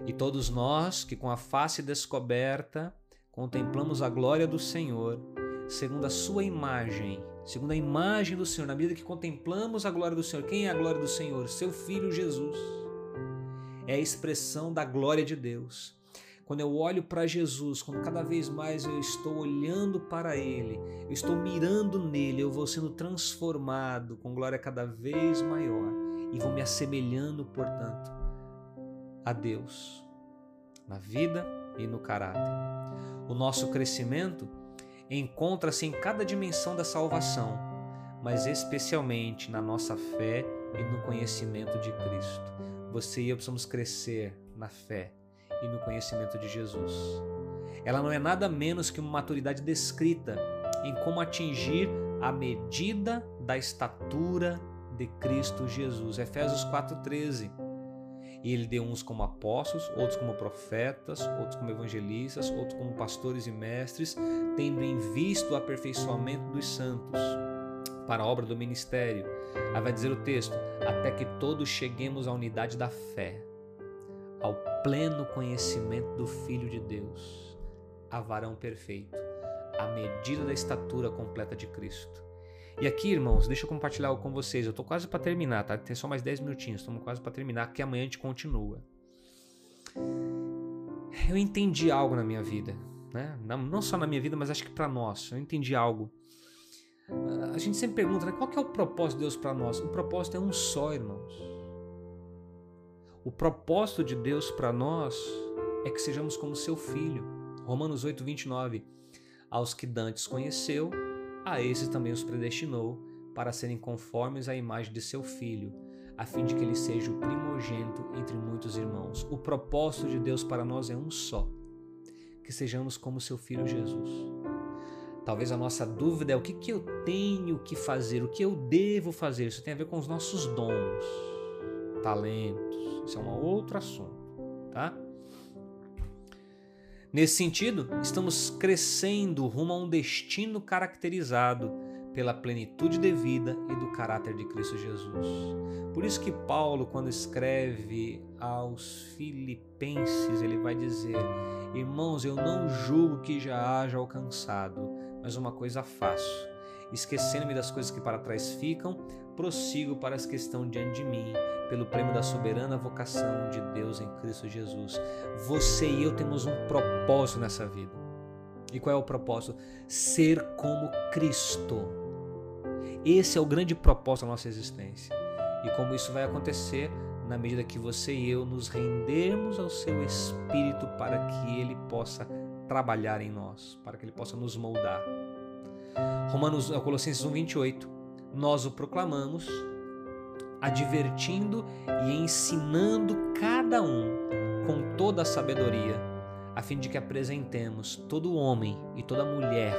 E todos nós que com a face descoberta contemplamos a glória do Senhor, segundo a sua imagem, segundo a imagem do Senhor, na medida que contemplamos a glória do Senhor. Quem é a glória do Senhor? Seu Filho Jesus. É a expressão da glória de Deus. Quando eu olho para Jesus, quando cada vez mais eu estou olhando para Ele, eu estou mirando nele, eu vou sendo transformado com glória cada vez maior e vou me assemelhando, portanto, a Deus na vida e no caráter. O nosso crescimento encontra-se em cada dimensão da salvação, mas especialmente na nossa fé e no conhecimento de Cristo. Você e eu precisamos crescer na fé e no conhecimento de Jesus. Ela não é nada menos que uma maturidade descrita em como atingir a medida da estatura de Cristo Jesus. Efésios 4:13. E ele deu uns como apóstolos, outros como profetas, outros como evangelistas, outros como pastores e mestres, tendo em vista o aperfeiçoamento dos santos para a obra do ministério. Aí vai dizer o texto: até que todos cheguemos à unidade da fé, ao pleno conhecimento do Filho de Deus, a varão perfeito, à medida da estatura completa de Cristo. E aqui, irmãos, deixa eu compartilhar algo com vocês. Eu tô quase para terminar, tá? Tem só mais 10 minutinhos, estamos quase para terminar, que amanhã a gente continua. Eu entendi algo na minha vida, né? Não só na minha vida, mas acho que para nós. Eu entendi algo. A gente sempre pergunta, né? Qual que é o propósito de Deus para nós? O propósito é um só, irmãos. O propósito de Deus para nós é que sejamos como seu filho. Romanos 8, 29. Aos que Dantes conheceu, a esses também os predestinou para serem conformes à imagem de seu filho, a fim de que ele seja o primogênito entre muitos irmãos. O propósito de Deus para nós é um só: que sejamos como seu filho Jesus. Talvez a nossa dúvida é o que, que eu tenho que fazer, o que eu devo fazer. Isso tem a ver com os nossos dons, talentos. Isso é um outro assunto, tá? Nesse sentido, estamos crescendo rumo a um destino caracterizado pela plenitude de vida e do caráter de Cristo Jesus. Por isso que Paulo, quando escreve aos Filipenses, ele vai dizer: Irmãos, eu não julgo que já haja alcançado, mas uma coisa faço, esquecendo-me das coisas que para trás ficam, prossigo para as que estão diante de mim, pelo prêmio da soberana vocação de Deus em Cristo Jesus. Você e eu temos um propósito nessa vida. E qual é o propósito? Ser como Cristo. Esse é o grande propósito da nossa existência. E como isso vai acontecer na medida que você e eu nos rendermos ao seu Espírito para que ele possa trabalhar em nós, para que ele possa nos moldar. Romanos, Colossenses 1, 28 nós o proclamamos, advertindo e ensinando cada um com toda a sabedoria, a fim de que apresentemos todo homem e toda mulher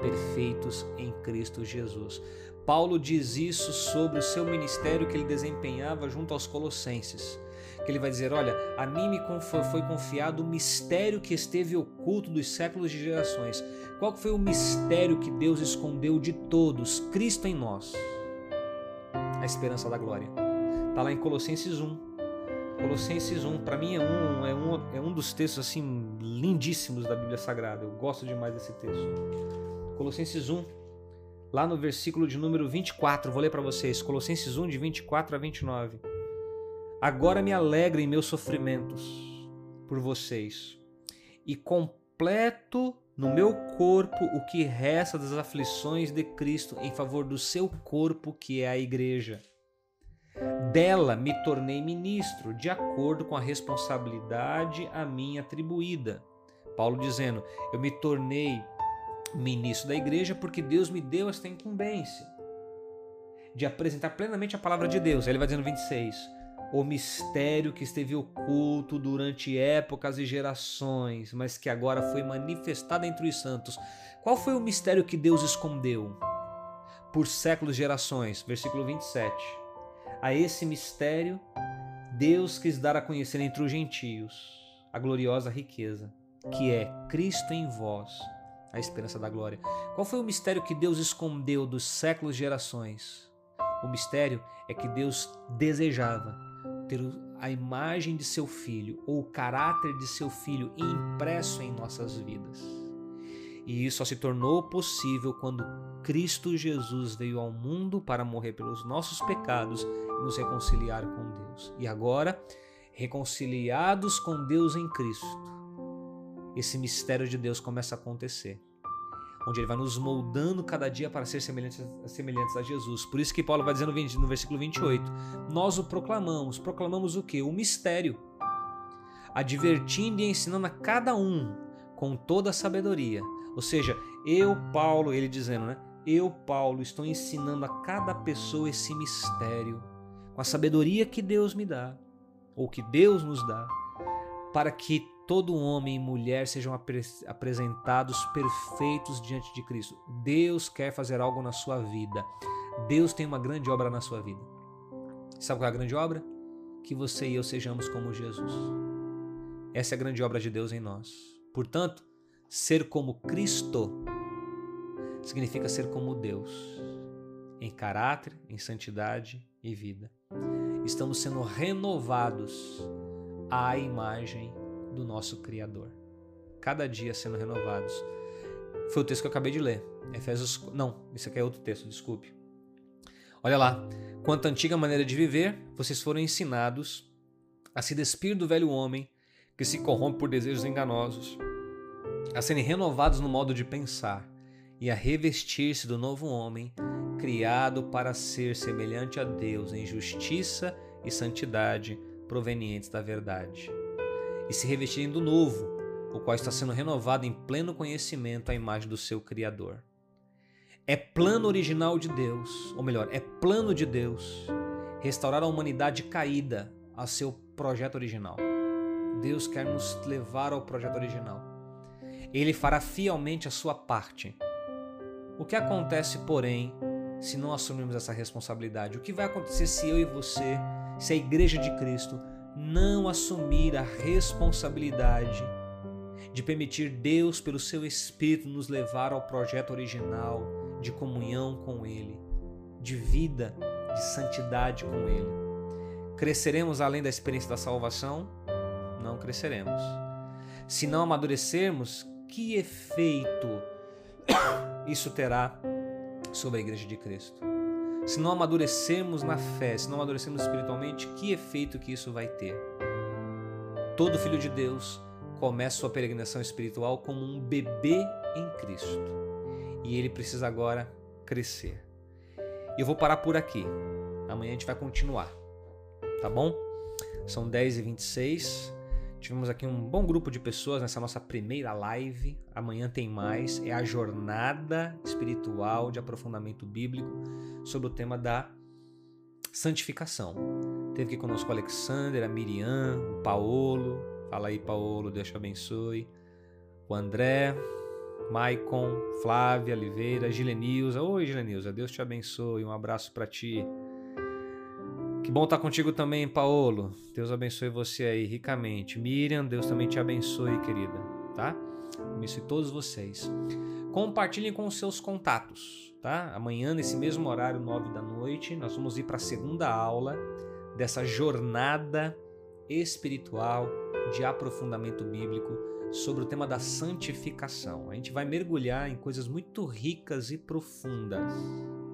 perfeitos em Cristo Jesus. Paulo diz isso sobre o seu ministério que ele desempenhava junto aos Colossenses. Que ele vai dizer: Olha, a mim me foi confiado o mistério que esteve oculto dos séculos de gerações, qual foi o mistério que Deus escondeu de todos? Cristo em nós. A esperança da glória. Está lá em Colossenses 1. Colossenses 1, para mim é um, é, um, é um dos textos assim lindíssimos da Bíblia Sagrada. Eu gosto demais desse texto. Colossenses 1, lá no versículo de número 24, vou ler para vocês. Colossenses 1, de 24 a 29. Agora me alegro em meus sofrimentos por vocês e completo no meu corpo o que resta das aflições de Cristo em favor do seu corpo, que é a igreja. Dela me tornei ministro, de acordo com a responsabilidade a mim atribuída. Paulo dizendo: Eu me tornei ministro da igreja porque Deus me deu esta incumbência de apresentar plenamente a palavra de Deus. Ele vai dizendo 26 o mistério que esteve oculto durante épocas e gerações, mas que agora foi manifestado entre os santos. Qual foi o mistério que Deus escondeu por séculos e gerações? Versículo 27. A esse mistério, Deus quis dar a conhecer entre os gentios a gloriosa riqueza, que é Cristo em vós, a esperança da glória. Qual foi o mistério que Deus escondeu dos séculos e gerações? O mistério é que Deus desejava ter a imagem de seu filho ou o caráter de seu filho impresso em nossas vidas. E isso só se tornou possível quando Cristo Jesus veio ao mundo para morrer pelos nossos pecados e nos reconciliar com Deus. E agora, reconciliados com Deus em Cristo, esse mistério de Deus começa a acontecer. Onde ele vai nos moldando cada dia para ser semelhantes, semelhantes a Jesus. Por isso que Paulo vai dizer no, 20, no versículo 28: Nós o proclamamos. Proclamamos o que? O mistério. Advertindo e ensinando a cada um com toda a sabedoria. Ou seja, eu, Paulo, ele dizendo, né? Eu, Paulo, estou ensinando a cada pessoa esse mistério com a sabedoria que Deus me dá, ou que Deus nos dá, para que todo homem e mulher sejam apresentados perfeitos diante de Cristo. Deus quer fazer algo na sua vida. Deus tem uma grande obra na sua vida. Sabe qual é a grande obra? Que você e eu sejamos como Jesus. Essa é a grande obra de Deus em nós. Portanto, ser como Cristo significa ser como Deus, em caráter, em santidade e vida. Estamos sendo renovados à imagem do nosso Criador. Cada dia sendo renovados. Foi o texto que eu acabei de ler. Efésios. Não, isso aqui é outro texto, desculpe. Olha lá. Quanto à antiga maneira de viver, vocês foram ensinados a se despir do velho homem que se corrompe por desejos enganosos, a serem renovados no modo de pensar e a revestir-se do novo homem, criado para ser semelhante a Deus em justiça e santidade provenientes da verdade e se revestirem do novo, o qual está sendo renovado em pleno conhecimento à imagem do seu Criador. É plano original de Deus, ou melhor, é plano de Deus restaurar a humanidade caída a seu projeto original. Deus quer nos levar ao projeto original. Ele fará fielmente a sua parte. O que acontece, porém, se não assumirmos essa responsabilidade? O que vai acontecer se eu e você, se a Igreja de Cristo, não assumir a responsabilidade de permitir Deus, pelo seu Espírito, nos levar ao projeto original de comunhão com Ele, de vida, de santidade com Ele. Cresceremos além da experiência da salvação? Não cresceremos. Se não amadurecermos, que efeito isso terá sobre a Igreja de Cristo? Se não amadurecermos na fé, se não amadurecermos espiritualmente, que efeito que isso vai ter? Todo filho de Deus começa sua peregrinação espiritual como um bebê em Cristo. E ele precisa agora crescer. Eu vou parar por aqui. Amanhã a gente vai continuar. Tá bom? São 10h26. Tivemos aqui um bom grupo de pessoas nessa nossa primeira live. Amanhã tem mais. É a jornada espiritual de aprofundamento bíblico sobre o tema da santificação. Teve aqui conosco o Alexander, a Miriam, o Paolo. Fala aí, Paolo, Deus te abençoe. O André, Maicon, Flávia Oliveira, Gilenilza. Oi, Gilenilza, Deus te abençoe. Um abraço para ti. Bom estar contigo também, Paolo. Deus abençoe você aí ricamente. Miriam, Deus também te abençoe, querida, tá? Abençoe todos vocês. Compartilhem com seus contatos, tá? Amanhã, nesse mesmo horário, nove da noite, nós vamos ir para a segunda aula dessa jornada espiritual de aprofundamento bíblico sobre o tema da santificação. A gente vai mergulhar em coisas muito ricas e profundas,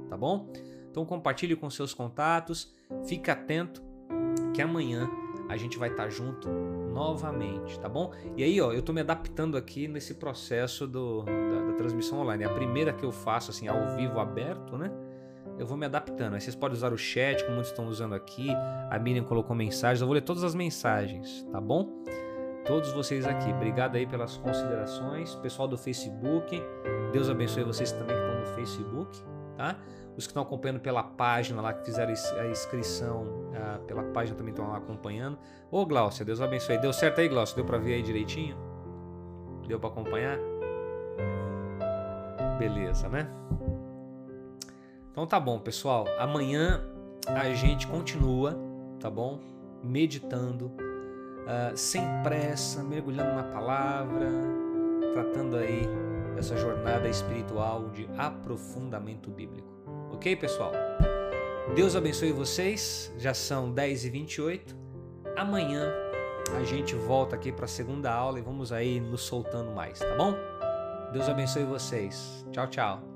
tá bom? Então compartilhe com seus contatos, fique atento que amanhã a gente vai estar junto novamente, tá bom? E aí, ó, eu tô me adaptando aqui nesse processo do, da, da transmissão online. É a primeira que eu faço assim ao vivo aberto, né? eu vou me adaptando. Aí vocês podem usar o chat, como muitos estão usando aqui. A Miriam colocou mensagens, eu vou ler todas as mensagens, tá bom? Todos vocês aqui, obrigado aí pelas considerações. Pessoal do Facebook, Deus abençoe vocês também que estão no Facebook, tá? Os que estão acompanhando pela página lá, que fizeram a inscrição ah, pela página também estão acompanhando. Ô Glaucia, Deus abençoe. Deu certo aí, Glaucia? Deu para ver aí direitinho? Deu para acompanhar? Beleza, né? Então tá bom, pessoal. Amanhã a gente continua, tá bom? Meditando, uh, sem pressa, mergulhando na palavra, tratando aí dessa jornada espiritual de aprofundamento bíblico. Ok, pessoal? Deus abençoe vocês. Já são 10h28. Amanhã a gente volta aqui para a segunda aula e vamos aí nos soltando mais, tá bom? Deus abençoe vocês. Tchau, tchau.